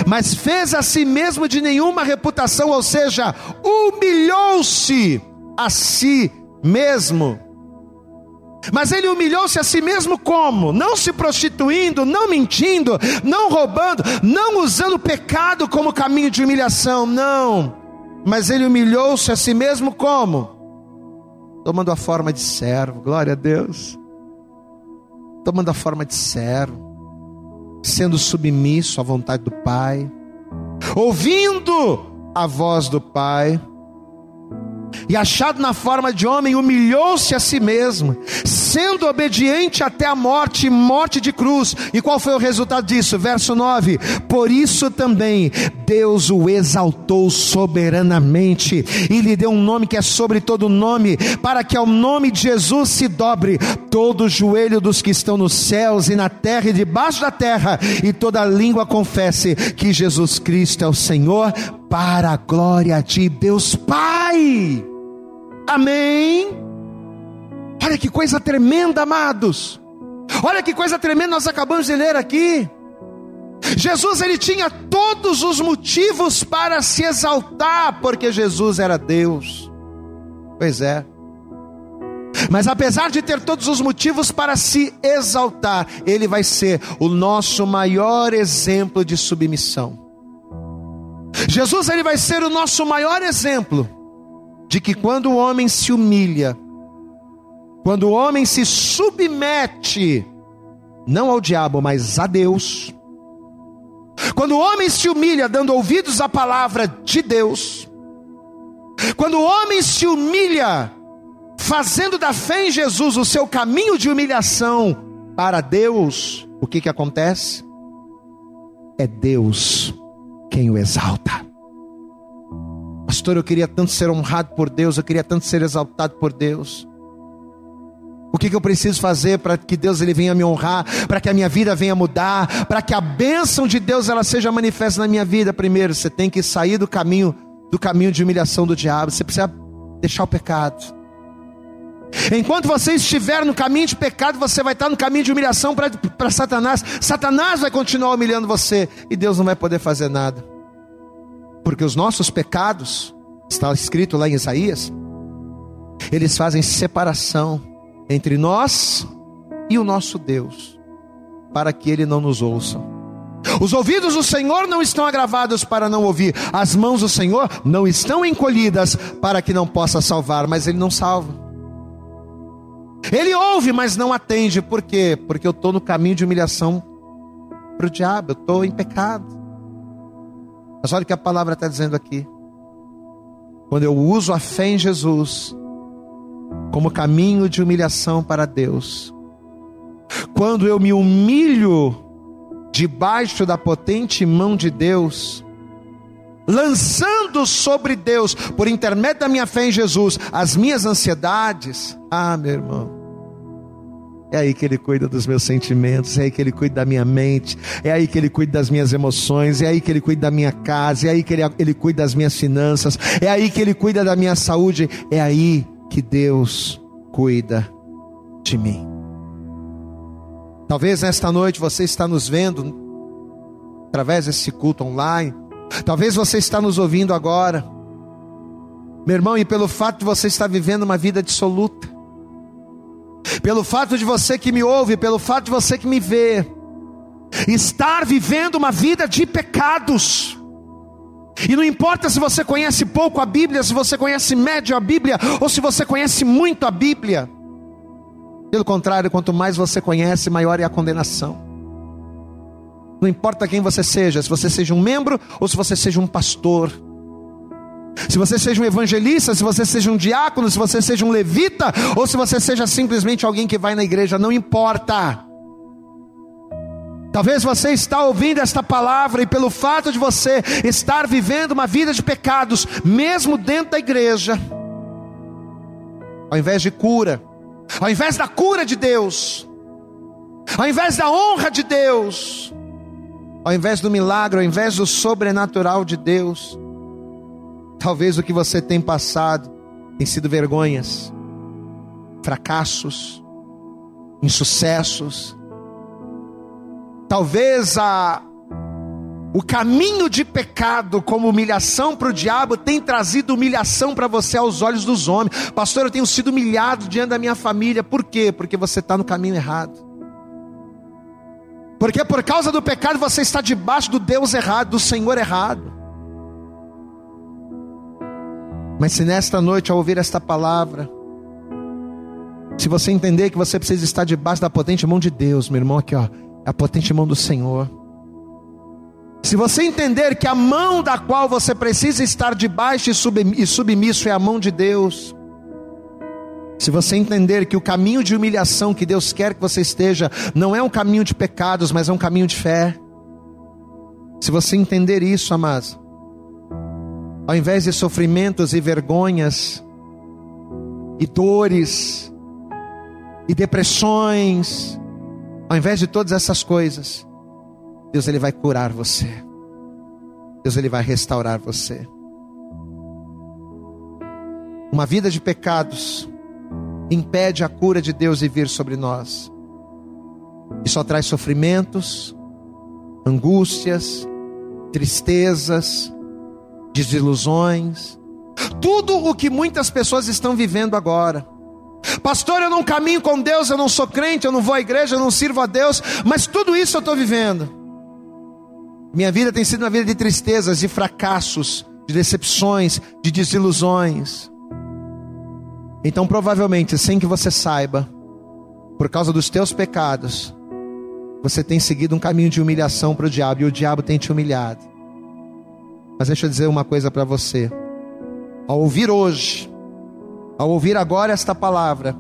Mas fez a si mesmo de nenhuma reputação, ou seja, humilhou-se a si mesmo. Mas ele humilhou-se a si mesmo como? Não se prostituindo, não mentindo, não roubando, não usando o pecado como caminho de humilhação, não. Mas ele humilhou-se a si mesmo como? tomando a forma de servo, glória a Deus, tomando a forma de servo, sendo submisso à vontade do Pai, ouvindo a voz do Pai. E achado na forma de homem, humilhou-se a si mesmo, sendo obediente até a morte, morte de cruz. E qual foi o resultado disso? Verso 9: Por isso também Deus o exaltou soberanamente e lhe deu um nome que é sobre todo nome, para que ao nome de Jesus se dobre todo o joelho dos que estão nos céus e na terra e debaixo da terra, e toda língua confesse que Jesus Cristo é o Senhor, para a glória de Deus Pai. Amém. Olha que coisa tremenda, amados. Olha que coisa tremenda nós acabamos de ler aqui. Jesus ele tinha todos os motivos para se exaltar, porque Jesus era Deus. Pois é. Mas apesar de ter todos os motivos para se exaltar, ele vai ser o nosso maior exemplo de submissão. Jesus ele vai ser o nosso maior exemplo de que quando o homem se humilha, quando o homem se submete, não ao diabo, mas a Deus, quando o homem se humilha dando ouvidos à palavra de Deus, quando o homem se humilha fazendo da fé em Jesus o seu caminho de humilhação para Deus, o que que acontece? É Deus quem o exalta. Pastor, eu queria tanto ser honrado por Deus, eu queria tanto ser exaltado por Deus. O que, que eu preciso fazer para que Deus ele venha me honrar, para que a minha vida venha mudar, para que a bênção de Deus ela seja manifesta na minha vida? Primeiro, você tem que sair do caminho do caminho de humilhação do diabo. Você precisa deixar o pecado. Enquanto você estiver no caminho de pecado, você vai estar no caminho de humilhação para Satanás. Satanás vai continuar humilhando você e Deus não vai poder fazer nada porque os nossos pecados, está escrito lá em Isaías, eles fazem separação entre nós e o nosso Deus, para que ele não nos ouça. Os ouvidos do Senhor não estão agravados para não ouvir, as mãos do Senhor não estão encolhidas para que não possa salvar, mas ele não salva. Ele ouve, mas não atende, por quê? Porque eu estou no caminho de humilhação para o diabo, eu estou em pecado. Mas olha o que a palavra está dizendo aqui. Quando eu uso a fé em Jesus como caminho de humilhação para Deus, quando eu me humilho debaixo da potente mão de Deus, lançando sobre Deus, por intermédio da minha fé em Jesus, as minhas ansiedades, ah, meu irmão, é aí que Ele cuida dos meus sentimentos, é aí que Ele cuida da minha mente, é aí que Ele cuida das minhas emoções, é aí que Ele cuida da minha casa, é aí que Ele, ele cuida das minhas finanças, é aí que Ele cuida da minha saúde, é aí que Deus cuida de mim. Talvez nesta noite você está nos vendo através desse culto online, talvez você está nos ouvindo agora, meu irmão, e pelo fato de você estar vivendo uma vida dissoluta, pelo fato de você que me ouve, pelo fato de você que me vê, estar vivendo uma vida de pecados. E não importa se você conhece pouco a Bíblia, se você conhece médio a Bíblia, ou se você conhece muito a Bíblia. Pelo contrário, quanto mais você conhece, maior é a condenação. Não importa quem você seja, se você seja um membro ou se você seja um pastor se você seja um evangelista, se você seja um diácono, se você seja um levita, ou se você seja simplesmente alguém que vai na igreja, não importa. Talvez você está ouvindo esta palavra e pelo fato de você estar vivendo uma vida de pecados, mesmo dentro da igreja, ao invés de cura, ao invés da cura de Deus, ao invés da honra de Deus, ao invés do milagre, ao invés do sobrenatural de Deus, Talvez o que você tem passado tem sido vergonhas, fracassos, insucessos. Talvez a o caminho de pecado como humilhação para o diabo tem trazido humilhação para você aos olhos dos homens. Pastor, eu tenho sido humilhado diante da minha família. Por quê? Porque você está no caminho errado. Porque por causa do pecado você está debaixo do Deus errado, do Senhor errado. Mas se nesta noite, ao ouvir esta palavra, se você entender que você precisa estar debaixo da potente mão de Deus, meu irmão, aqui ó, é a potente mão do Senhor. Se você entender que a mão da qual você precisa estar debaixo e submisso é a mão de Deus, se você entender que o caminho de humilhação que Deus quer que você esteja não é um caminho de pecados, mas é um caminho de fé. Se você entender isso, amados, ao invés de sofrimentos e vergonhas, e dores, e depressões, ao invés de todas essas coisas, Deus ele vai curar você. Deus ele vai restaurar você. Uma vida de pecados impede a cura de Deus de vir sobre nós. E só traz sofrimentos, angústias, tristezas, desilusões, tudo o que muitas pessoas estão vivendo agora. Pastor, eu não caminho com Deus, eu não sou crente, eu não vou à igreja, eu não sirvo a Deus, mas tudo isso eu estou vivendo. Minha vida tem sido uma vida de tristezas, de fracassos, de decepções, de desilusões. Então, provavelmente, sem que você saiba, por causa dos teus pecados, você tem seguido um caminho de humilhação para o diabo e o diabo tem te humilhado. Mas deixa eu dizer uma coisa para você. Ao ouvir hoje, ao ouvir agora esta palavra,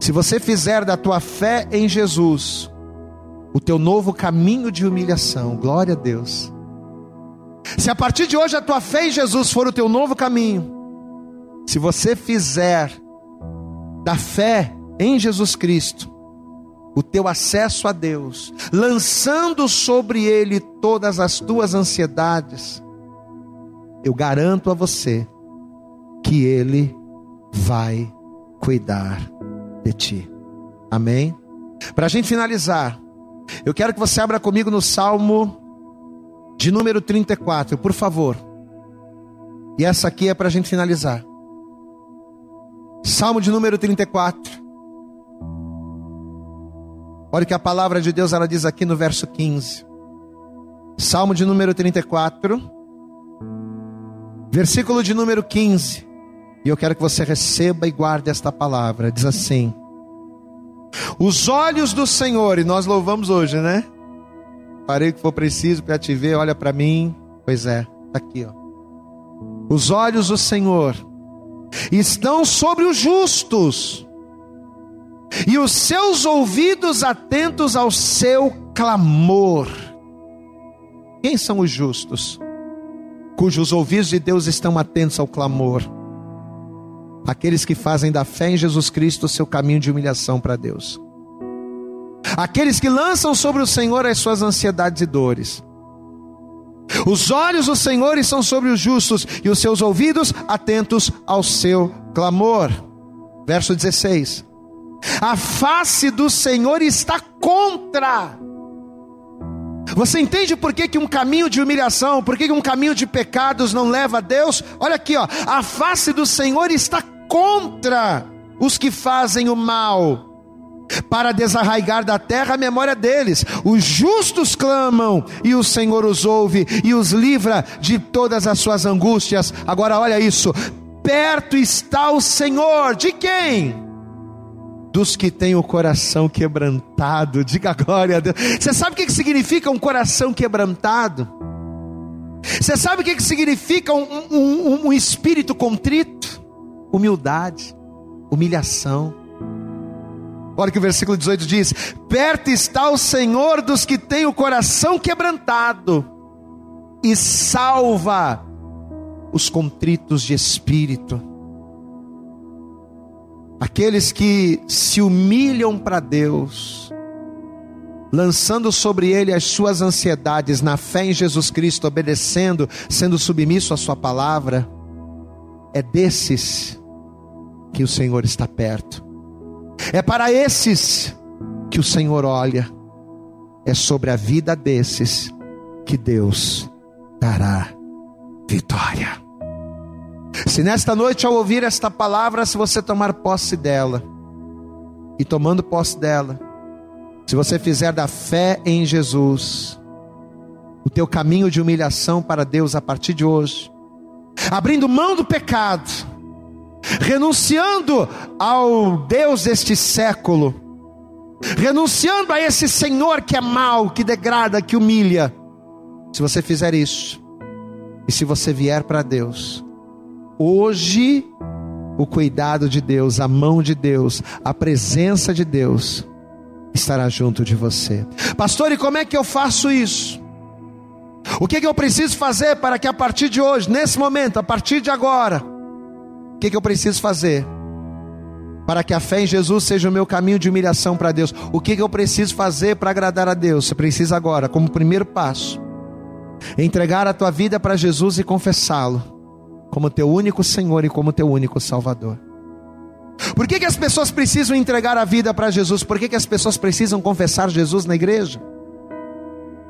se você fizer da tua fé em Jesus o teu novo caminho de humilhação, glória a Deus. Se a partir de hoje a tua fé em Jesus for o teu novo caminho, se você fizer da fé em Jesus Cristo o teu acesso a Deus, lançando sobre Ele todas as tuas ansiedades, eu garanto a você que Ele vai cuidar de ti. Amém? Para a gente finalizar, eu quero que você abra comigo no Salmo de número 34, por favor. E essa aqui é para a gente finalizar. Salmo de número 34. Olha o que a palavra de Deus ela diz aqui no verso 15. Salmo de número 34, versículo de número 15. E eu quero que você receba e guarde esta palavra. Diz assim: Os olhos do Senhor, e nós louvamos hoje, né? Parei que for preciso para te ver, olha para mim. Pois é, tá aqui, ó. Os olhos do Senhor estão sobre os justos, e os seus ouvidos atentos ao seu clamor. Quem são os justos? Cujos ouvidos de Deus estão atentos ao clamor. Aqueles que fazem da fé em Jesus Cristo o seu caminho de humilhação para Deus. Aqueles que lançam sobre o Senhor as suas ansiedades e dores. Os olhos do Senhor estão sobre os justos e os seus ouvidos atentos ao seu clamor. Verso 16. A face do Senhor está contra. Você entende por que, que um caminho de humilhação, por que, que um caminho de pecados não leva a Deus? Olha aqui, ó. A face do Senhor está contra os que fazem o mal para desarraigar da terra a memória deles. Os justos clamam e o Senhor os ouve e os livra de todas as suas angústias. Agora olha isso: perto está o Senhor, de quem? Dos que têm o coração quebrantado, diga glória a Deus. Você sabe o que significa um coração quebrantado? Você sabe o que significa um, um, um espírito contrito? Humildade, humilhação Olha que o versículo 18 diz: Perto está o Senhor dos que têm o coração quebrantado, e salva os contritos de espírito. Aqueles que se humilham para Deus, lançando sobre ele as suas ansiedades, na fé em Jesus Cristo, obedecendo, sendo submisso à Sua palavra, é desses que o Senhor está perto. É para esses que o Senhor olha, é sobre a vida desses que Deus dará vitória. Se nesta noite, ao ouvir esta palavra, se você tomar posse dela, e tomando posse dela, se você fizer da fé em Jesus, o teu caminho de humilhação para Deus a partir de hoje, abrindo mão do pecado, renunciando ao Deus deste século, renunciando a esse Senhor que é mau, que degrada, que humilha, Se você fizer isso, e se você vier para Deus, hoje o cuidado de Deus, a mão de Deus, a presença de Deus estará junto de você. Pastor, e como é que eu faço isso? O que, é que eu preciso fazer para que a partir de hoje, nesse momento, a partir de agora, que, que eu preciso fazer? Para que a fé em Jesus seja o meu caminho de humilhação para Deus. O que, que eu preciso fazer para agradar a Deus? Você precisa agora, como primeiro passo, entregar a tua vida para Jesus e confessá-lo como teu único Senhor e como teu único Salvador. Por que, que as pessoas precisam entregar a vida para Jesus? Por que, que as pessoas precisam confessar Jesus na igreja?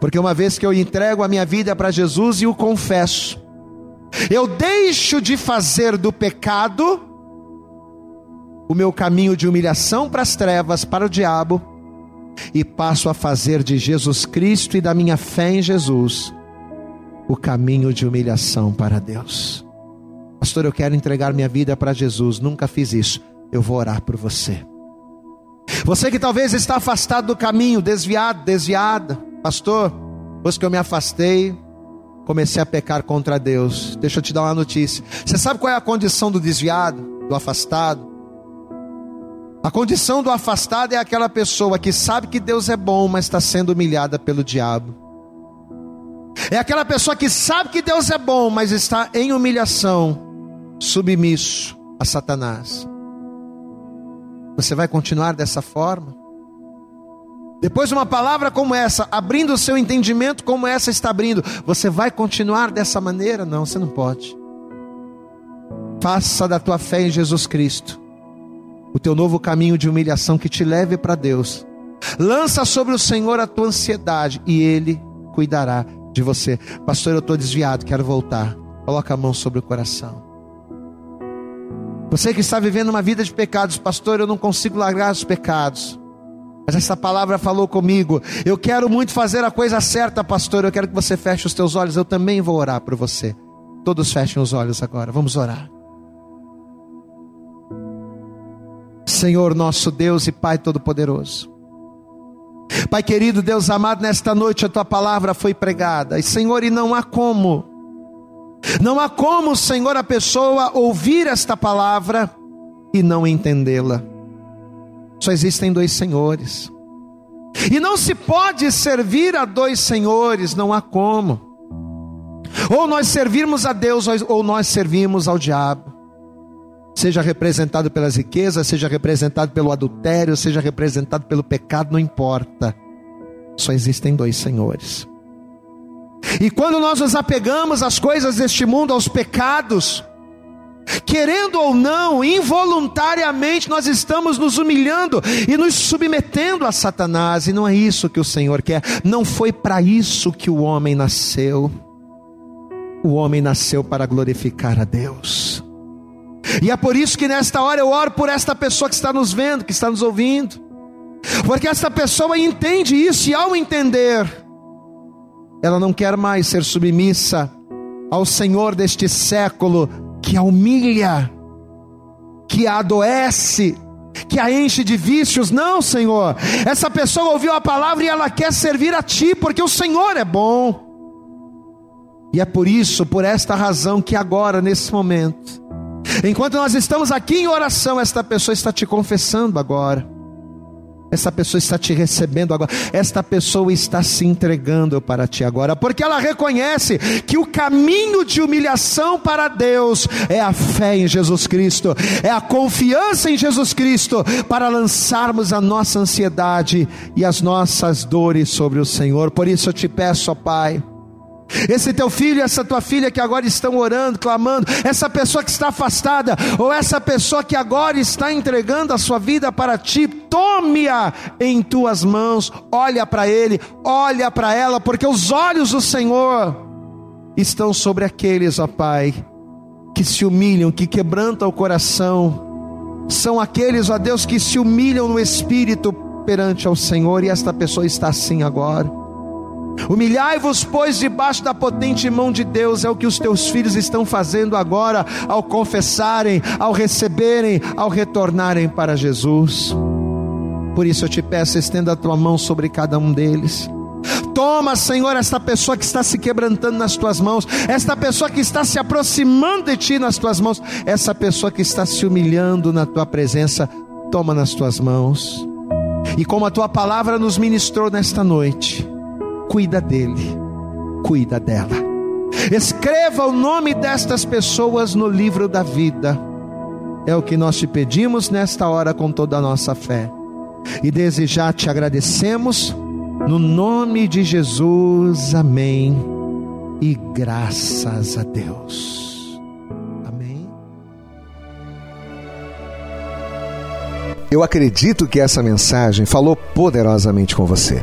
Porque uma vez que eu entrego a minha vida para Jesus e o confesso, eu deixo de fazer do pecado o meu caminho de humilhação para as trevas, para o diabo, e passo a fazer de Jesus Cristo e da minha fé em Jesus o caminho de humilhação para Deus. Pastor, eu quero entregar minha vida para Jesus, nunca fiz isso. Eu vou orar por você. Você que talvez está afastado do caminho, desviado, desviada, pastor, depois que eu me afastei, comecei a pecar contra Deus. Deixa eu te dar uma notícia. Você sabe qual é a condição do desviado, do afastado? A condição do afastado é aquela pessoa que sabe que Deus é bom, mas está sendo humilhada pelo diabo. É aquela pessoa que sabe que Deus é bom, mas está em humilhação submisso a Satanás. Você vai continuar dessa forma? Depois de uma palavra como essa, abrindo o seu entendimento como essa está abrindo, você vai continuar dessa maneira? Não, você não pode. Faça da tua fé em Jesus Cristo o teu novo caminho de humilhação que te leve para Deus. Lança sobre o Senhor a tua ansiedade e Ele cuidará de você. Pastor, eu estou desviado, quero voltar. Coloca a mão sobre o coração. Você que está vivendo uma vida de pecados, pastor, eu não consigo largar os pecados. Mas essa palavra falou comigo. Eu quero muito fazer a coisa certa, pastor. Eu quero que você feche os teus olhos. Eu também vou orar por você. Todos fechem os olhos agora. Vamos orar. Senhor, nosso Deus e Pai Todo-Poderoso. Pai querido, Deus amado, nesta noite a tua palavra foi pregada. E Senhor, e não há como não há como, Senhor, a pessoa ouvir esta palavra e não entendê-la. Só existem dois senhores. E não se pode servir a dois senhores, não há como. Ou nós servirmos a Deus ou nós servimos ao diabo. Seja representado pelas riquezas, seja representado pelo adultério, seja representado pelo pecado, não importa. Só existem dois senhores. E quando nós nos apegamos às coisas deste mundo, aos pecados, querendo ou não, involuntariamente nós estamos nos humilhando e nos submetendo a Satanás, e não é isso que o Senhor quer, não foi para isso que o homem nasceu. O homem nasceu para glorificar a Deus. E é por isso que nesta hora eu oro por esta pessoa que está nos vendo, que está nos ouvindo, porque esta pessoa entende isso, e ao entender, ela não quer mais ser submissa ao Senhor deste século que a humilha, que a adoece, que a enche de vícios. Não, Senhor. Essa pessoa ouviu a palavra e ela quer servir a Ti, porque o Senhor é bom. E é por isso, por esta razão, que agora, nesse momento, enquanto nós estamos aqui em oração, esta pessoa está te confessando agora. Essa pessoa está te recebendo agora. Esta pessoa está se entregando para ti agora, porque ela reconhece que o caminho de humilhação para Deus é a fé em Jesus Cristo, é a confiança em Jesus Cristo para lançarmos a nossa ansiedade e as nossas dores sobre o Senhor. Por isso eu te peço, ó Pai, esse teu filho, essa tua filha que agora estão orando, clamando, essa pessoa que está afastada, ou essa pessoa que agora está entregando a sua vida para ti, tome-a em tuas mãos, olha para ele, olha para ela, porque os olhos do Senhor estão sobre aqueles, ó Pai, que se humilham, que quebrantam o coração, são aqueles, ó Deus, que se humilham no espírito perante ao Senhor, e esta pessoa está assim agora. Humilhai-vos, pois, debaixo da potente mão de Deus, é o que os teus filhos estão fazendo agora, ao confessarem, ao receberem, ao retornarem para Jesus. Por isso eu te peço, estenda a tua mão sobre cada um deles. Toma, Senhor, esta pessoa que está se quebrantando nas tuas mãos, esta pessoa que está se aproximando de ti nas tuas mãos, essa pessoa que está se humilhando na tua presença, toma nas tuas mãos. E como a tua palavra nos ministrou nesta noite, cuida dele, cuida dela. Escreva o nome destas pessoas no livro da vida. É o que nós te pedimos nesta hora com toda a nossa fé. E desde já te agradecemos, no nome de Jesus, amém. E graças a Deus. Amém. Eu acredito que essa mensagem falou poderosamente com você.